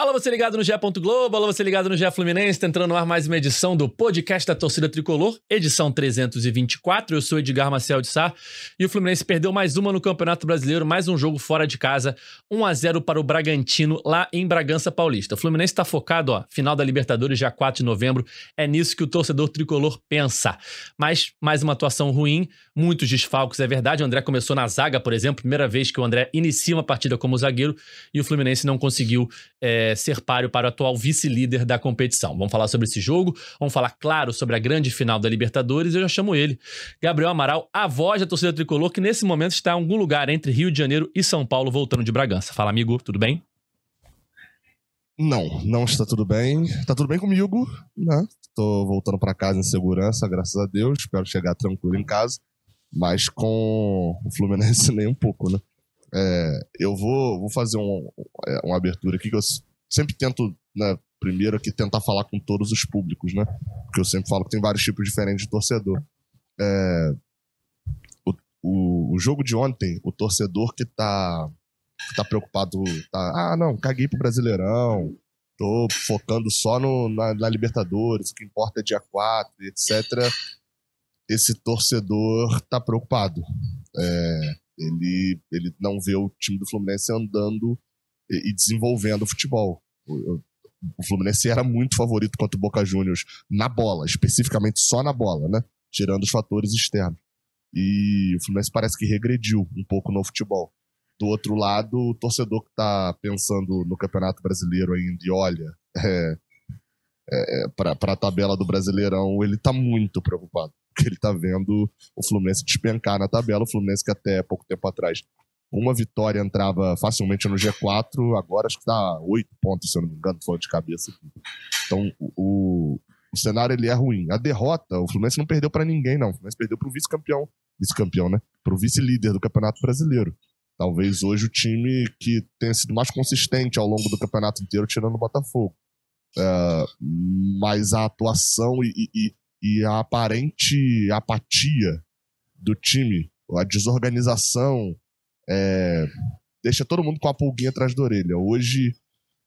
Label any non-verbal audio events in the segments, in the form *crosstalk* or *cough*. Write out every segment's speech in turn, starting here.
Alô, você ligado no GE. Globo, alô, você ligado no GE Fluminense, tá entrando no ar mais uma edição do podcast da Torcida Tricolor, edição 324. Eu sou Edgar Marcel de Sá e o Fluminense perdeu mais uma no Campeonato Brasileiro, mais um jogo fora de casa, 1 a 0 para o Bragantino lá em Bragança Paulista. O Fluminense tá focado, ó, final da Libertadores já 4 de novembro, é nisso que o torcedor tricolor pensa. Mas mais uma atuação ruim, muitos desfalques, é verdade. O André começou na zaga, por exemplo, primeira vez que o André inicia uma partida como zagueiro e o Fluminense não conseguiu é, ser páreo para o atual vice-líder da competição. Vamos falar sobre esse jogo, vamos falar, claro, sobre a grande final da Libertadores. Eu já chamo ele, Gabriel Amaral, a voz da torcida tricolor, que nesse momento está em algum lugar entre Rio de Janeiro e São Paulo, voltando de Bragança. Fala, amigo, tudo bem? Não, não está tudo bem. Está tudo bem comigo, né? Estou voltando para casa em segurança, graças a Deus. Espero chegar tranquilo em casa. Mas com o Fluminense *laughs* nem um pouco, né? É, eu vou, vou fazer um, é, uma abertura aqui que eu sempre tento, né, primeiro aqui tentar falar com todos os públicos, né? Porque eu sempre falo que tem vários tipos diferentes de torcedor. É, o, o, o, jogo de ontem, o torcedor que tá, que tá preocupado, tá, ah, não, caguei pro Brasileirão, tô focando só no, na, na Libertadores, o que importa é dia 4, etc. Esse torcedor tá preocupado. É, ele, ele não vê o time do Fluminense andando e, desenvolvendo o futebol. O, o Fluminense era muito favorito contra o Boca Juniors na bola, especificamente só na bola, né? Tirando os fatores externos. E o Fluminense parece que regrediu um pouco no futebol. Do outro lado, o torcedor que está pensando no Campeonato Brasileiro ainda e olha *laughs* é, é, para a tabela do Brasileirão, ele está muito preocupado. Porque ele está vendo o Fluminense despencar na tabela. O Fluminense que até pouco tempo atrás uma vitória entrava facilmente no G4, agora acho que dá oito pontos, se eu não me engano, falando de cabeça. Então, o, o cenário ele é ruim. A derrota, o Fluminense não perdeu para ninguém, não. O Fluminense perdeu para o vice-campeão. Vice-campeão, né? Para o vice-líder do Campeonato Brasileiro. Talvez hoje o time que tenha sido mais consistente ao longo do campeonato inteiro, tirando o Botafogo. É, mas a atuação e, e, e a aparente apatia do time, a desorganização, é, deixa todo mundo com a pulguinha atrás da orelha. Hoje,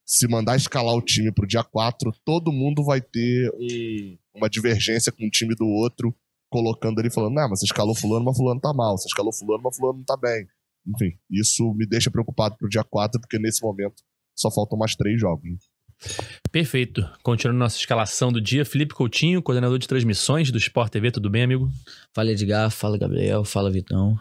se mandar escalar o time pro dia 4, todo mundo vai ter um, uma divergência com o time do outro, colocando ali, falando, não, mas você escalou fulano, mas fulano tá mal. Você escalou fulano, mas fulano não tá bem. Enfim, isso me deixa preocupado pro dia 4, porque nesse momento só faltam mais três jogos. Perfeito. Continuando nossa escalação do dia, Felipe Coutinho, coordenador de transmissões do Sport TV, tudo bem, amigo? Fala Edgar, fala Gabriel, fala Vitão.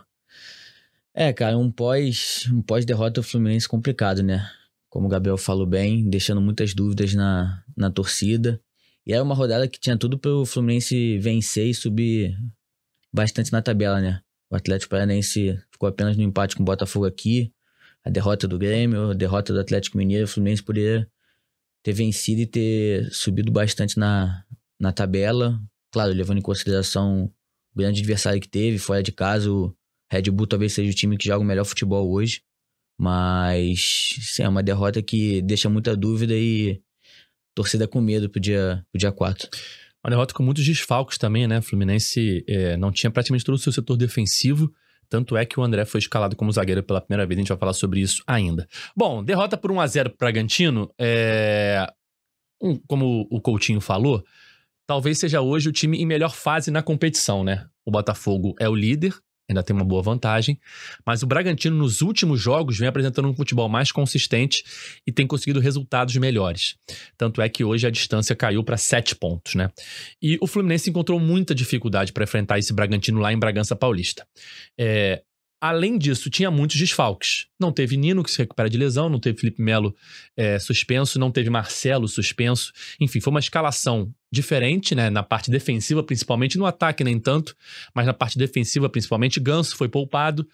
É, cara, um pós um pós derrota do Fluminense complicado, né? Como o Gabriel falou bem, deixando muitas dúvidas na, na torcida. E era uma rodada que tinha tudo para o Fluminense vencer e subir bastante na tabela, né? O Atlético Paranaense ficou apenas no empate com o Botafogo aqui. A derrota do Grêmio, a derrota do Atlético Mineiro, o Fluminense poderia ter vencido e ter subido bastante na, na tabela. Claro, levando em consideração o grande adversário que teve, fora de casa, o Red Bull talvez seja o time que joga o melhor futebol hoje, mas sim, é uma derrota que deixa muita dúvida e torcida com medo pro dia, pro dia 4. Uma derrota com muitos desfalques também, né? O Fluminense é, não tinha praticamente todo o seu setor defensivo. Tanto é que o André foi escalado como zagueiro pela primeira vez. A gente vai falar sobre isso ainda. Bom, derrota por 1 a 0 para Bragantino. É... Um, como o Coutinho falou, talvez seja hoje o time em melhor fase na competição, né? O Botafogo é o líder, ainda tem uma boa vantagem. Mas o Bragantino, nos últimos jogos, vem apresentando um futebol mais consistente e tem conseguido resultados melhores. Tanto é que hoje a distância caiu para sete pontos, né? E o Fluminense encontrou muita dificuldade para enfrentar esse Bragantino lá em Bragança Paulista. É, Além disso, tinha muitos desfalques. Não teve Nino, que se recupera de lesão, não teve Felipe Melo é, suspenso, não teve Marcelo suspenso. Enfim, foi uma escalação diferente, né? Na parte defensiva, principalmente, no ataque nem tanto, mas na parte defensiva, principalmente, Ganso foi poupado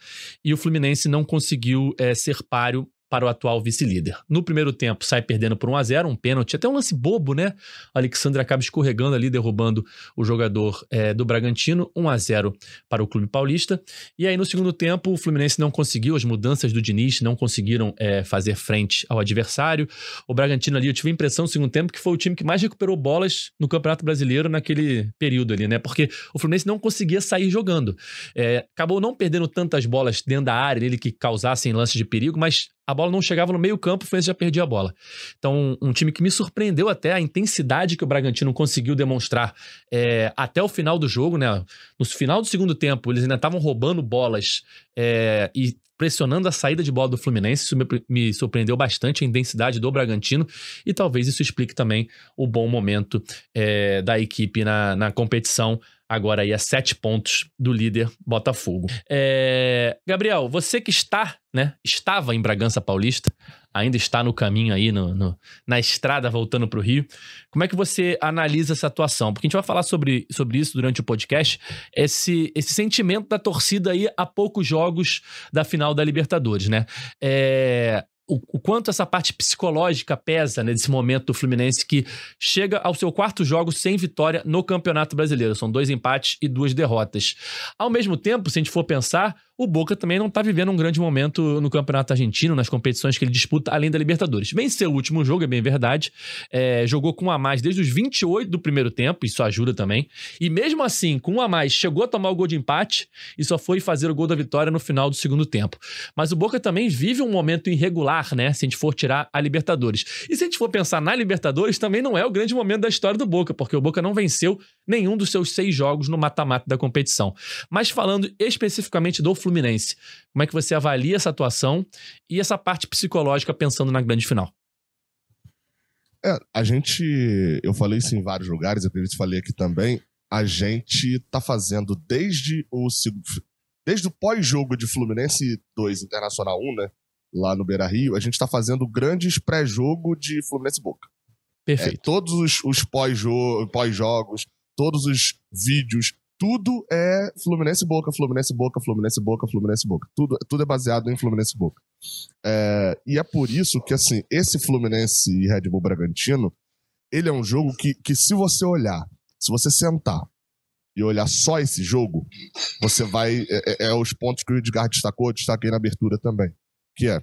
e o Fluminense não conseguiu é, ser páreo para o atual vice-líder. No primeiro tempo, sai perdendo por 1 a 0 um pênalti, até um lance bobo, né? O Alexandre acaba escorregando ali, derrubando o jogador é, do Bragantino, 1 a 0 para o Clube Paulista. E aí, no segundo tempo, o Fluminense não conseguiu, as mudanças do Diniz não conseguiram é, fazer frente ao adversário. O Bragantino ali, eu tive a impressão no segundo tempo que foi o time que mais recuperou bolas no Campeonato Brasileiro naquele período ali, né? Porque o Fluminense não conseguia sair jogando. É, acabou não perdendo tantas bolas dentro da área, ele que causassem lances de perigo, mas a bola não chegava no meio-campo, o Fluminense já perdia a bola. Então, um time que me surpreendeu até a intensidade que o Bragantino conseguiu demonstrar é, até o final do jogo, né? No final do segundo tempo, eles ainda estavam roubando bolas é, e pressionando a saída de bola do Fluminense. Isso me, me, surpreendeu bastante a intensidade do Bragantino e talvez isso explique também o bom momento é, da equipe na, na competição. Agora aí a sete pontos do líder Botafogo. É, Gabriel, você que está, né? Estava em Bragança Paulista, ainda está no caminho aí, no, no na estrada voltando para o Rio. Como é que você analisa essa atuação? Porque a gente vai falar sobre, sobre isso durante o podcast, esse, esse sentimento da torcida aí a poucos jogos da final da Libertadores, né? É, o, o, quanto essa parte psicológica pesa nesse momento do Fluminense que chega ao seu quarto jogo sem vitória no Campeonato Brasileiro. São dois empates e duas derrotas. Ao mesmo tempo, se a gente for pensar, o Boca também não está vivendo um grande momento no Campeonato Argentino, nas competições que ele disputa, além da Libertadores. Venceu o último jogo, é bem verdade. É, jogou com um a mais desde os 28 do primeiro tempo, isso ajuda também. E mesmo assim, com um a mais, chegou a tomar o gol de empate e só foi fazer o gol da vitória no final do segundo tempo. Mas o Boca também vive um momento irregular, né? Se a gente for tirar a Libertadores. E se a gente for pensar na Libertadores, também não é o grande momento da história do Boca, porque o Boca não venceu nenhum dos seus seis jogos no mata-mata da competição. Mas falando especificamente do Fluminense, como é que você avalia essa atuação e essa parte psicológica pensando na grande final? É, a gente, eu falei isso em vários lugares, eu acredito que falei aqui também, a gente tá fazendo desde o desde o pós-jogo de Fluminense 2 Internacional 1, né, lá no Beira-Rio, a gente tá fazendo grandes pré-jogo de Fluminense Boca. Perfeito. É, todos os, os pós-jogos, pós todos os vídeos, tudo é Fluminense Boca, Fluminense Boca, Fluminense Boca, Fluminense Boca. Tudo, tudo é baseado em Fluminense Boca. É, e é por isso que, assim, esse Fluminense e Red Bull Bragantino, ele é um jogo que, que se você olhar, se você sentar e olhar só esse jogo, você vai. É, é, é os pontos que o Edgar destacou, eu destaquei na abertura também. Que é.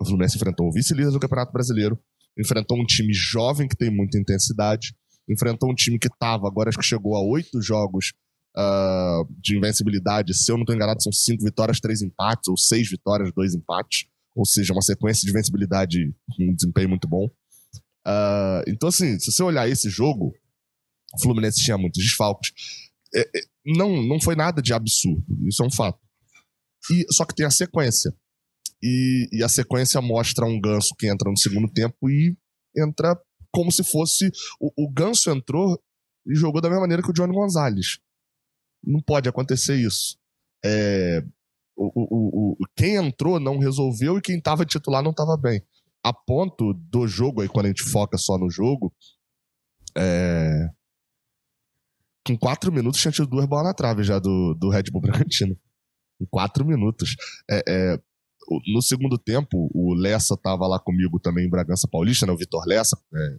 O Fluminense enfrentou o vice-líder do Campeonato Brasileiro, enfrentou um time jovem que tem muita intensidade, enfrentou um time que estava, agora acho que chegou a oito jogos uh, de invencibilidade. Se eu não estou enganado, são cinco vitórias, três empates, ou seis vitórias, dois empates. Ou seja, uma sequência de invencibilidade com um desempenho muito bom. Uh, então, assim, se você olhar esse jogo, o Fluminense tinha muitos desfalques. É, é, não, não foi nada de absurdo, isso é um fato. E, só que tem a sequência. E, e, a sequência mostra um ganso que entra no segundo tempo e entra como se fosse. O, o Ganso entrou e jogou da mesma maneira que o Johnny Gonzalez. Não pode acontecer isso. É, o, o, o, quem entrou não resolveu e quem estava titular não estava bem. A ponto do jogo, aí quando a gente foca só no jogo, é, com quatro minutos tinha tido duas bolas na trave já do, do Red Bull Bragantino. Em quatro minutos. É, é, no segundo tempo, o Lessa estava lá comigo também em Bragança Paulista, né? O Vitor Lessa, é,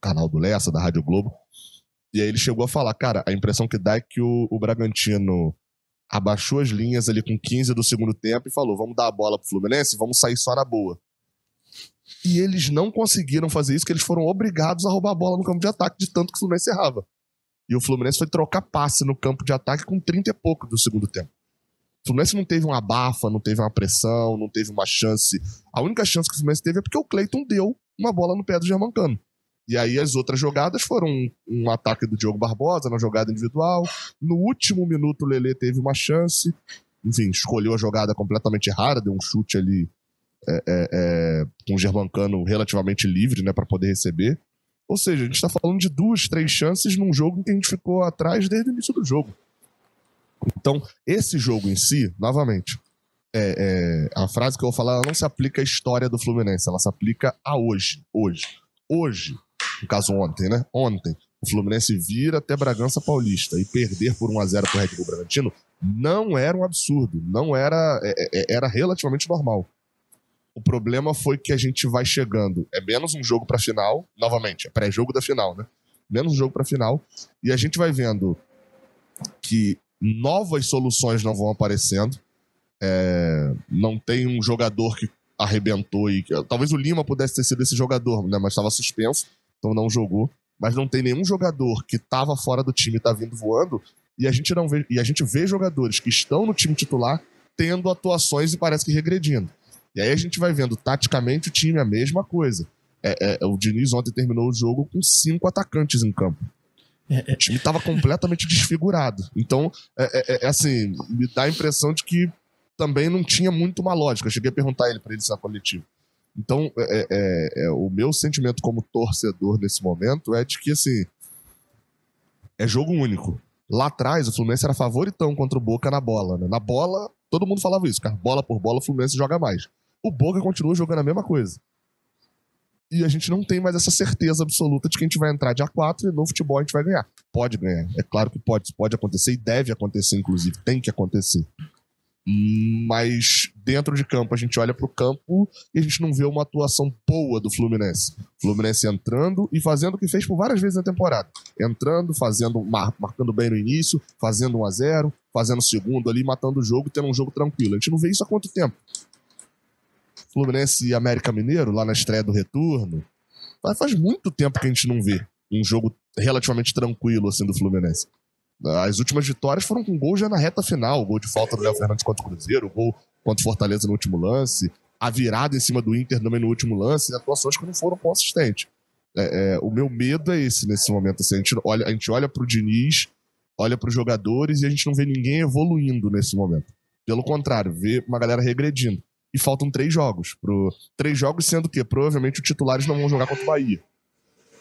canal do Lessa, da Rádio Globo. E aí ele chegou a falar, cara, a impressão que dá é que o, o Bragantino abaixou as linhas ali com 15 do segundo tempo e falou: vamos dar a bola pro Fluminense, vamos sair só na boa. E eles não conseguiram fazer isso, que eles foram obrigados a roubar a bola no campo de ataque, de tanto que o Fluminense errava. E o Fluminense foi trocar passe no campo de ataque com 30 e pouco do segundo tempo. O Fluminense não teve uma abafa, não teve uma pressão, não teve uma chance. A única chance que o Fluminense teve é porque o Cleiton deu uma bola no pé do Germancano. E aí as outras jogadas foram um, um, ataque do Diogo Barbosa na jogada individual. No último minuto o Lele teve uma chance. Enfim, escolheu a jogada completamente errada, deu um chute ali é, é, é, com o Germancano relativamente livre né, para poder receber. Ou seja, a gente está falando de duas, três chances num jogo em que a gente ficou atrás desde o início do jogo. Então, esse jogo em si, novamente, é, é, a frase que eu vou falar não se aplica à história do Fluminense, ela se aplica a hoje. Hoje. Hoje, no caso ontem, né? Ontem, o Fluminense vir até Bragança Paulista e perder por 1x0 pro Red Bull Bragantino não era um absurdo, não era, é, é, era relativamente normal. O problema foi que a gente vai chegando, é menos um jogo para final, novamente, é pré-jogo da final, né? Menos um jogo para final, e a gente vai vendo que novas soluções não vão aparecendo. É, não tem um jogador que arrebentou e talvez o Lima pudesse ter sido esse jogador, né, mas estava suspenso, então não jogou. Mas não tem nenhum jogador que estava fora do time e está vindo voando. E a gente não vê, e a gente vê jogadores que estão no time titular tendo atuações e parece que regredindo. E aí a gente vai vendo taticamente o time a mesma coisa. É, é, o Diniz ontem terminou o jogo com cinco atacantes em campo. É, é. o time estava completamente desfigurado. Então, é, é, é, assim, me dá a impressão de que também não tinha muito uma lógica. Eu cheguei a perguntar ele para ele se é coletivo. Então, o meu sentimento como torcedor nesse momento é de que, assim, é jogo único. Lá atrás, o Fluminense era favoritão contra o Boca na bola. Né? Na bola, todo mundo falava isso, cara. Bola por bola, o Fluminense joga mais. O Boca continua jogando a mesma coisa. E a gente não tem mais essa certeza absoluta de que a gente vai entrar dia 4 e no futebol a gente vai ganhar. Pode ganhar. É claro que pode, pode acontecer e deve acontecer, inclusive. Tem que acontecer. Mas dentro de campo, a gente olha para o campo e a gente não vê uma atuação boa do Fluminense. Fluminense entrando e fazendo o que fez por várias vezes na temporada. Entrando, fazendo, mar, marcando bem no início, fazendo 1 a 0 fazendo segundo ali, matando o jogo, tendo um jogo tranquilo. A gente não vê isso há quanto tempo? Fluminense e América Mineiro, lá na estreia do retorno. Faz muito tempo que a gente não vê um jogo relativamente tranquilo assim do Fluminense. As últimas vitórias foram com gol já na reta final. Gol de falta do Léo Fernandes contra o Cruzeiro, gol contra o Fortaleza no último lance, a virada em cima do Inter também no último lance, atuações que não foram consistentes. É, é, o meu medo é esse nesse momento. Assim, a, gente olha, a gente olha pro Diniz, olha para os jogadores e a gente não vê ninguém evoluindo nesse momento. Pelo contrário, vê uma galera regredindo. E faltam três jogos. Pro... Três jogos sendo que provavelmente os titulares não vão jogar contra o Bahia.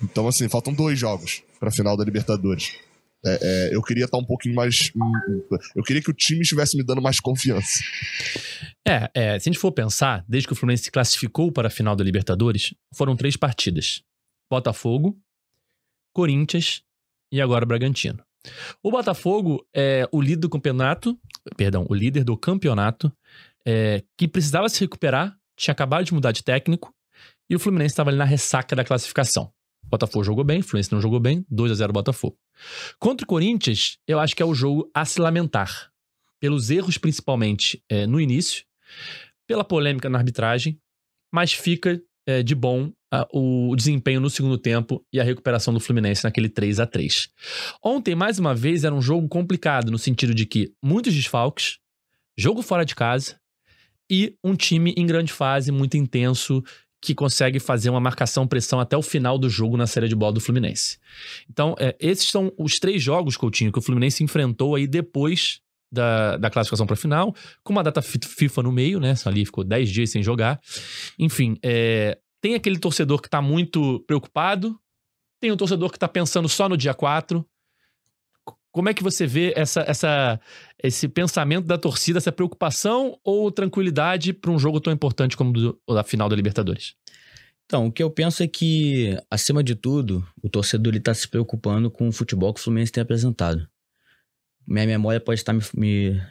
Então, assim, faltam dois jogos para a final da Libertadores. É, é, eu queria estar um pouquinho mais. Eu queria que o time estivesse me dando mais confiança. É, é, se a gente for pensar, desde que o Fluminense se classificou para a final da Libertadores, foram três partidas: Botafogo, Corinthians e agora Bragantino. O Botafogo é o líder do campeonato, perdão, o líder do campeonato, é, que precisava se recuperar, tinha acabado de mudar de técnico, e o Fluminense estava ali na ressaca da classificação. Botafogo jogou bem, Fluminense não jogou bem, 2 a 0 Botafogo. Contra o Corinthians, eu acho que é o jogo a se lamentar. Pelos erros, principalmente é, no início, pela polêmica na arbitragem, mas fica é, de bom o desempenho no segundo tempo e a recuperação do Fluminense naquele 3 a 3 Ontem, mais uma vez, era um jogo complicado, no sentido de que muitos desfalques, jogo fora de casa e um time em grande fase, muito intenso, que consegue fazer uma marcação-pressão até o final do jogo na série de bola do Fluminense. Então, é, esses são os três jogos, Coutinho, que o Fluminense enfrentou aí depois da, da classificação para a final, com uma data FIFA no meio, né? Ali ficou 10 dias sem jogar. Enfim, é, tem aquele torcedor que está muito preocupado, tem um torcedor que está pensando só no dia 4. Como é que você vê essa, essa, esse pensamento da torcida, essa preocupação ou tranquilidade para um jogo tão importante como do, a final da Libertadores? Então, o que eu penso é que, acima de tudo, o torcedor está se preocupando com o futebol que o Fluminense tem apresentado. Minha memória pode estar me, me,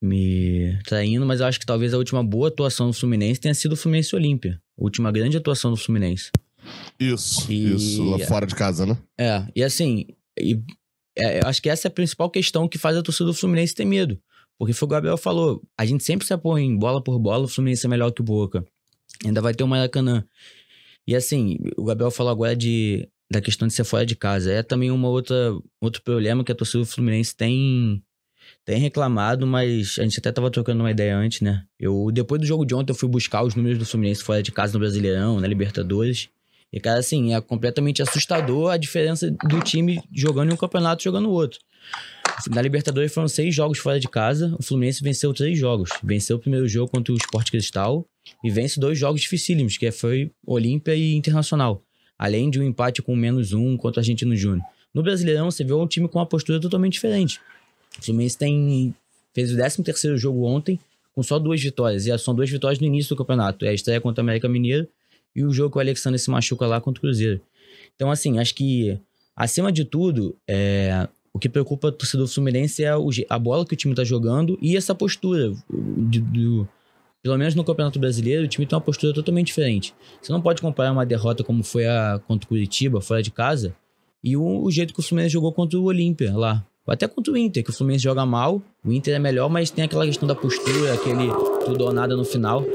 me traindo, mas eu acho que talvez a última boa atuação do Fluminense tenha sido o Fluminense Olímpia. A última grande atuação do Fluminense. Isso, e... isso, lá fora de casa, né? É, e assim, e é, eu acho que essa é a principal questão que faz a torcida do Fluminense ter medo. Porque foi o Gabriel falou, a gente sempre se apoia em bola por bola, o Fluminense é melhor que o Boca. Ainda vai ter o Maracanã. E assim, o Gabriel falou agora de, da questão de ser fora de casa. É também uma outra outro problema que a torcida do Fluminense tem tem reclamado, mas a gente até tava trocando uma ideia antes, né? Eu depois do jogo de ontem eu fui buscar os números do Fluminense fora de casa no Brasileirão, na Libertadores. E, cara, assim, é completamente assustador a diferença do time jogando em um campeonato e jogando no outro. Na Libertadores foram seis jogos fora de casa. O Fluminense venceu três jogos. Venceu o primeiro jogo contra o Sport Cristal e vence dois jogos dificílimos, que foi Olímpia e Internacional. Além de um empate com menos um contra o Argentino Júnior. No Brasileirão, você vê um time com uma postura totalmente diferente. O Fluminense tem, fez o 13 terceiro jogo ontem, com só duas vitórias. E são duas vitórias no início do campeonato. É a estreia contra o América Mineiro e o jogo que o Alexandre se machuca lá contra o Cruzeiro. Então, assim, acho que, acima de tudo, é, o que preocupa o torcedor fluminense é o, a bola que o time está jogando e essa postura. Pelo menos no Campeonato Brasileiro, o time tem uma postura totalmente diferente. Você não pode comparar uma derrota como foi a contra o Curitiba, fora de casa, e o, o jeito que o Fluminense jogou contra o Olímpia lá. Até contra o Inter, que o Fluminense joga mal. O Inter é melhor, mas tem aquela questão da postura, aquele tudo ou nada no final.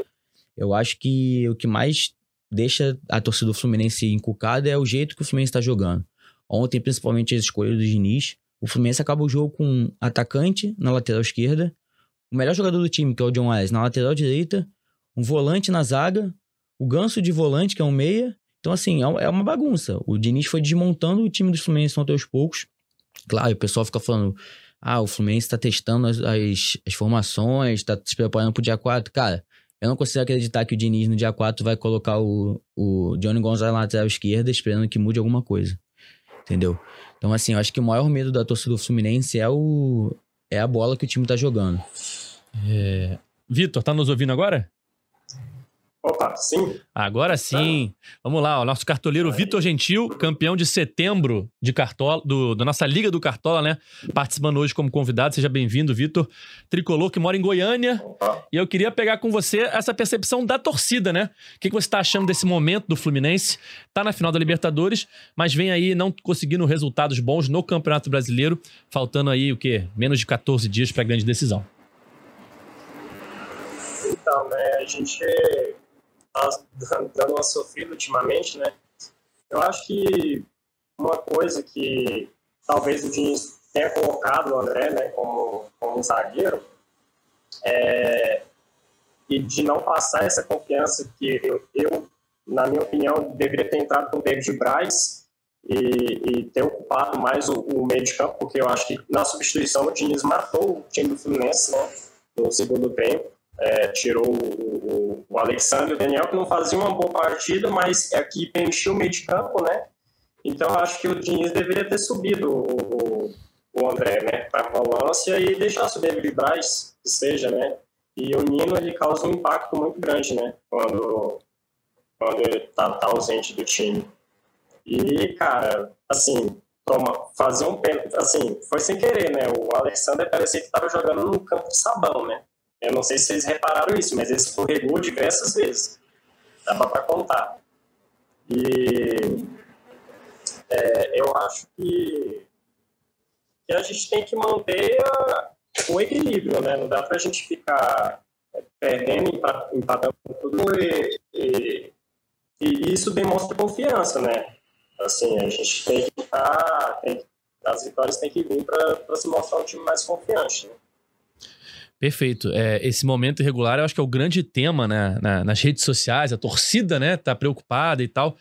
Eu acho que o que mais deixa a torcida do Fluminense encucada é o jeito que o Fluminense está jogando. Ontem, principalmente as escolhas do Diniz, o Fluminense acaba o jogo com um atacante na lateral esquerda, o melhor jogador do time, que é o John Wes, na lateral direita, um volante na zaga, o Ganso de volante, que é um meia. Então, assim, é é uma bagunça. O Diniz foi desmontando o time do Fluminense até aos poucos. Claro, o pessoal fica falando, ah, o Fluminense tá testando as, as, as formações, tá se preparando pro dia 4. Cara, eu não consigo acreditar que o Diniz no dia 4 vai colocar o, o Johnny Gonzalez na lateral esquerda esperando que mude alguma coisa. Entendeu? Então, assim, eu acho que o maior medo da torcida do Fluminense é, o, é a bola que o time tá jogando. É... Vitor, tá nos ouvindo agora? Opa, sim. Agora sim. Vamos lá, o nosso cartoleiro Vitor Gentil, campeão de setembro de Cartola, do, da nossa Liga do Cartola, né? Participando hoje como convidado. Seja bem-vindo, Vitor. Tricolor que mora em Goiânia. Opa. E eu queria pegar com você essa percepção da torcida, né? O que, que você tá achando desse momento do Fluminense? Tá na final da Libertadores, mas vem aí não conseguindo resultados bons no Campeonato Brasileiro, faltando aí o quê? Menos de 14 dias para a grande decisão. Então, né, a gente tá dando uma sofrida ultimamente, né? Eu acho que uma coisa que talvez o Diniz tenha colocado o André, né, como, como zagueiro, é, e de não passar essa confiança que eu, eu, na minha opinião, deveria ter entrado com o David Braz e, e ter ocupado mais o, o, meio de campo, porque eu acho que na substituição o Diniz matou o time do Fluminense né, no segundo tempo. É, tirou o, o, o Alexandre e o Daniel, que não faziam uma boa partida, mas aqui preencheu o meio de campo, né? Então acho que o Diniz deveria ter subido o, o André, né, para a volância e deixasse o David Braz, que seja, né? E o Nino ele causa um impacto muito grande, né? Quando, quando ele tá, tá ausente do time. E, cara, assim, toma, fazer um pênalti, assim, foi sem querer, né? O Alexander parecia que estava jogando no campo de sabão, né? Eu não sei se vocês repararam isso, mas ele escorregou diversas vezes. Dava para contar. E é, eu acho que, que, a gente tem que manter a, o equilíbrio, né? Não dá para a gente ficar perdendo, empatando tudo e, e, e, isso demonstra confiança, né? Assim, a gente tem que estar, as vitórias têm que vir para se mostrar um time mais confiante, né? Perfeito. É, esse momento irregular eu acho que é o grande tema né, na, nas redes sociais. A torcida, né, tá preocupada e tal.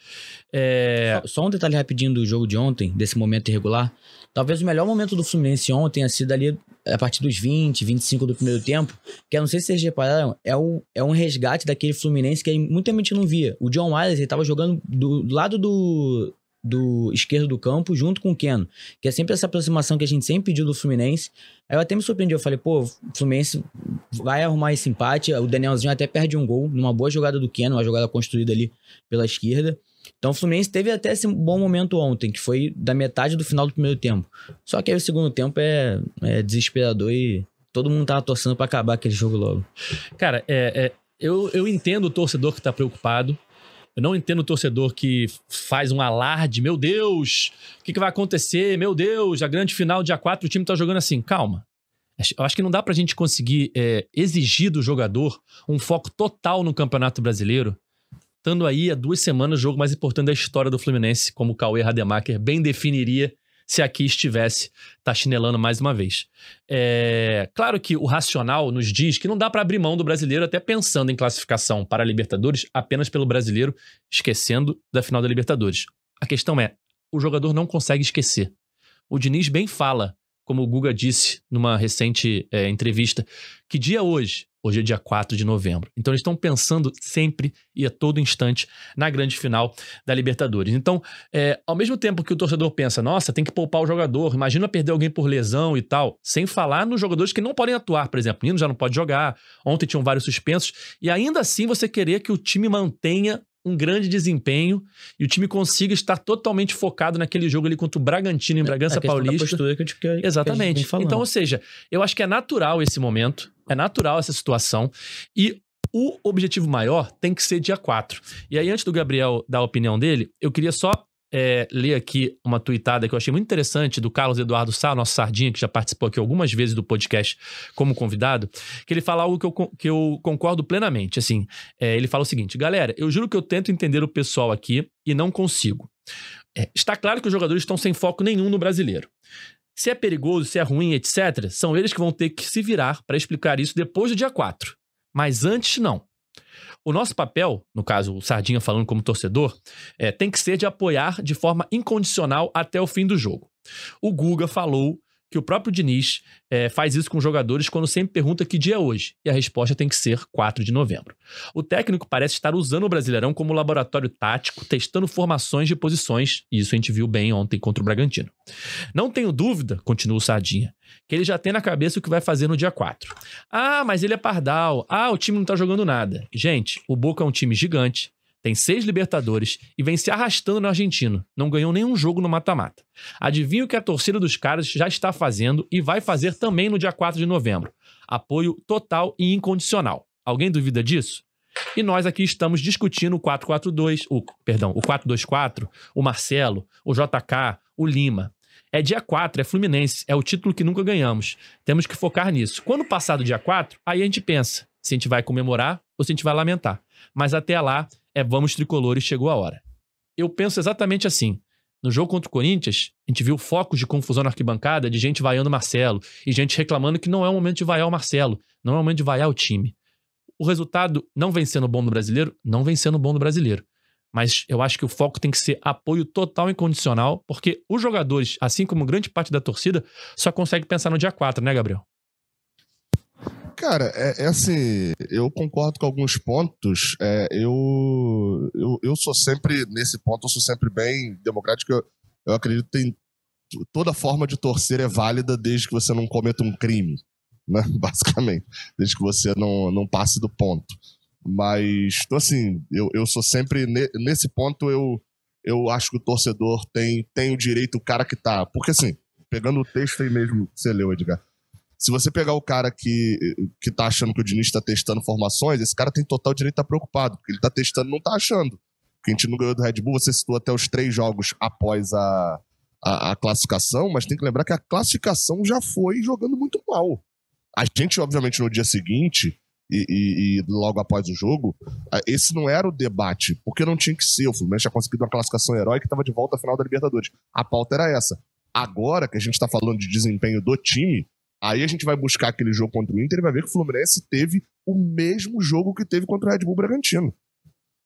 É... Só, só, um detalhe rapidinho do jogo de ontem, desse momento irregular. Talvez o melhor momento do Fluminense ontem tenha sido ali a partir dos 20, 25 do primeiro tempo. Que eu não sei se vocês repararam, é, o, é um resgate daquele Fluminense que muita gente não via. O John Wiles, ele tava jogando do, do lado do, do esquerdo do campo junto com o Keno, que é sempre essa aproximação que a gente sempre pediu do Fluminense. Aí eu até me surpreendi, eu falei, pô, Fluminense vai arrumar esse empate, o Danielzinho até perde um gol numa boa jogada do Keno, uma jogada construída ali pela esquerda. Então o Fluminense teve até esse bom momento ontem, que foi da metade do final do primeiro tempo. Só que aí o segundo tempo é, é desesperador e todo mundo tava torcendo para acabar aquele jogo logo. Cara, é, é, eu, eu entendo o torcedor que tá preocupado, eu não entendo o torcedor que faz um alarde. Meu Deus, o que, que, vai acontecer? Meu Deus, a grande final, dia 4, o time tá jogando assim. Calma. Eu acho que não dá pra gente conseguir é, exigir do jogador um foco total no Campeonato Brasileiro, estando aí há duas semanas o jogo mais importante da história do Fluminense, como o Cauê Rademacher bem definiria se aqui estivesse tá chinelando mais uma vez. É, claro que o racional nos diz que não dá para abrir mão do brasileiro até pensando em classificação para a Libertadores apenas pelo brasileiro, esquecendo da final da Libertadores. A questão é, o jogador não consegue esquecer. O Diniz bem fala, como o Guga disse numa recente é, entrevista, que dia hoje? Hoje é dia 4 de novembro. Então eles estão pensando sempre e a todo instante na grande final da Libertadores. Então, é, ao mesmo tempo que o torcedor pensa, nossa, tem que poupar o jogador, imagina perder alguém por lesão e tal, sem falar nos jogadores que não podem atuar, por exemplo, o Nino já não pode jogar, ontem tinham vários suspensos, e ainda assim você querer que o time mantenha um grande desempenho e o time consiga estar totalmente focado naquele jogo ali contra o Bragantino em é, Bragança Paulista. Da postura que, que, Exatamente. Que então, ou seja, eu acho que é natural esse momento. É natural essa situação. E o objetivo maior tem que ser dia 4. E aí, antes do Gabriel dar a opinião dele, eu queria só é, ler aqui uma tweetada que eu achei muito interessante do Carlos Eduardo Sá, nosso sardinha, que já participou aqui algumas vezes do podcast como convidado, que ele fala algo que eu, que eu concordo plenamente. Assim, é, ele fala o seguinte: galera, eu juro que eu tento entender o pessoal aqui e não consigo. É, está claro que os jogadores estão sem foco nenhum no brasileiro. Se é perigoso, se é ruim, etc., são eles que vão ter que se virar para explicar isso depois do dia 4. Mas antes, não. O nosso papel, no caso, o Sardinha falando como torcedor, é, tem que ser de apoiar de forma incondicional até o fim do jogo. O Guga falou que o próprio Diniz é, faz isso com jogadores quando sempre pergunta que dia é hoje. E a resposta tem que ser 4 de novembro. O técnico parece estar usando o Brasileirão como laboratório tático, testando formações de posições, e isso a gente viu bem ontem contra o Bragantino. Não tenho dúvida, continua o Sardinha, que ele já tem na cabeça o que vai fazer no dia 4. Ah, mas ele é pardal. Ah, o time não tá jogando nada. Gente, o Boca é um time gigante, tem seis Libertadores e vem se arrastando no argentino. Não ganhou nenhum jogo no mata-mata. Adivinha o que a torcida dos caras já está fazendo e vai fazer também no dia 4 de novembro. Apoio total e incondicional. Alguém duvida disso? E nós aqui estamos discutindo o 442, o, perdão, o 424, o Marcelo, o JK, o Lima. É dia 4, é Fluminense, é o título que nunca ganhamos. Temos que focar nisso. Quando passar do dia 4, aí a gente pensa se a gente vai comemorar ou se a gente vai lamentar. Mas até lá, é vamos tricolores, chegou a hora. Eu penso exatamente assim. No jogo contra o Corinthians, a gente viu focos de confusão na arquibancada, de gente vaiando o Marcelo e gente reclamando que não é o momento de vaiar o Marcelo, não é o momento de vaiar o time. O resultado não vem sendo bom no brasileiro, não vem sendo bom no brasileiro. Mas eu acho que o foco tem que ser apoio total e incondicional, porque os jogadores, assim como grande parte da torcida, só consegue pensar no dia 4, né, Gabriel? Cara, é, é, assim, eu concordo com alguns pontos. É, eu, eu, eu sou sempre, nesse ponto, eu sou sempre bem democrático. Eu, eu acredito que tem, toda forma de torcer é válida desde que você não cometa um crime, né? *laughs* Basicamente. Desde que você não, não passe do ponto. Mas, então, assim, eu, eu sou sempre, nesse ponto, eu, eu acho que o torcedor tem, tem o direito, o cara que tá. Porque, assim, pegando o texto aí mesmo que você leu, Edgar se você pegar o cara que, que tá achando que o Diniz tá testando formações, esse cara tem total direito de estar tá preocupado, porque ele tá testando não tá achando. Porque a gente não ganhou do Red Bull, você citou até os três jogos após a, a, a classificação, mas tem que lembrar que a classificação já foi jogando muito mal. A gente, obviamente, no dia seguinte, e, e, e, logo após o jogo, esse não era o debate, porque não tinha que ser. O Fluminense tinha conseguido uma classificação heróica e estava de volta à final da Libertadores. A pauta era essa. Agora que a gente está falando de desempenho do time, Aí a gente vai buscar aquele jogo contra o Inter e vai ver que o Fluminense teve o mesmo jogo que teve contra o Red Bull Bragantino.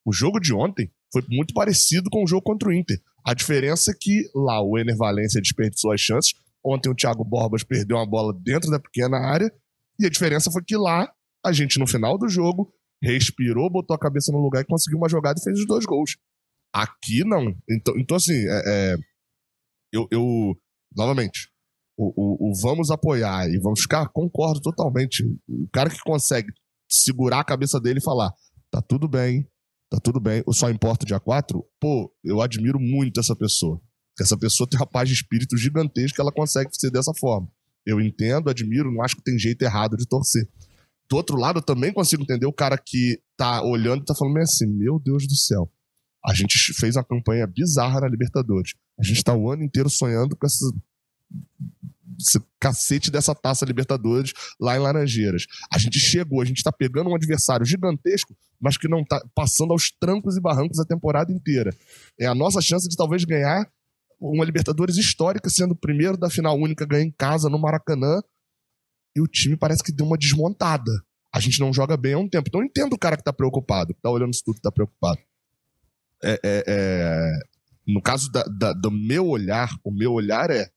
O jogo de ontem foi muito parecido com o jogo contra o Inter. A diferença é que lá o Ener Valência desperdiçou as chances. Ontem o Thiago Borbas perdeu uma bola dentro da pequena área. E a diferença foi que lá a gente, no final do jogo, respirou, botou a cabeça no lugar e conseguiu uma jogada e fez os dois gols. Aqui não. Então, então assim, é, é, eu, eu, novamente, o, o, o, vamos apoiar e vamos ficar, concordo totalmente. O cara que consegue segurar a cabeça dele e falar: tá tudo bem, tá tudo bem, o só importa dia 4, pô, eu admiro muito essa pessoa. Essa pessoa tem uma paz de espírito gigantesca, ela consegue ser dessa forma. Eu entendo, admiro, não acho que tem jeito errado de torcer. Do outro lado, eu também consigo entender o cara que tá olhando e tá falando assim: meu Deus do céu. A gente fez uma campanha bizarra na Libertadores. A gente tá o ano inteiro sonhando com essa cacete dessa taça Libertadores lá em Laranjeiras. A gente chegou, a gente tá pegando um adversário gigantesco, mas que não tá passando aos trancos e barrancos a temporada inteira. É a nossa chance de talvez ganhar uma Libertadores histórica, sendo o primeiro da final única ganhar em casa no Maracanã. E o time parece que deu uma desmontada. A gente não joga bem há um tempo. Então eu entendo o cara que tá preocupado, que tá olhando isso tudo e tá preocupado. É, é, é... No caso da, da, do meu olhar, o meu olhar é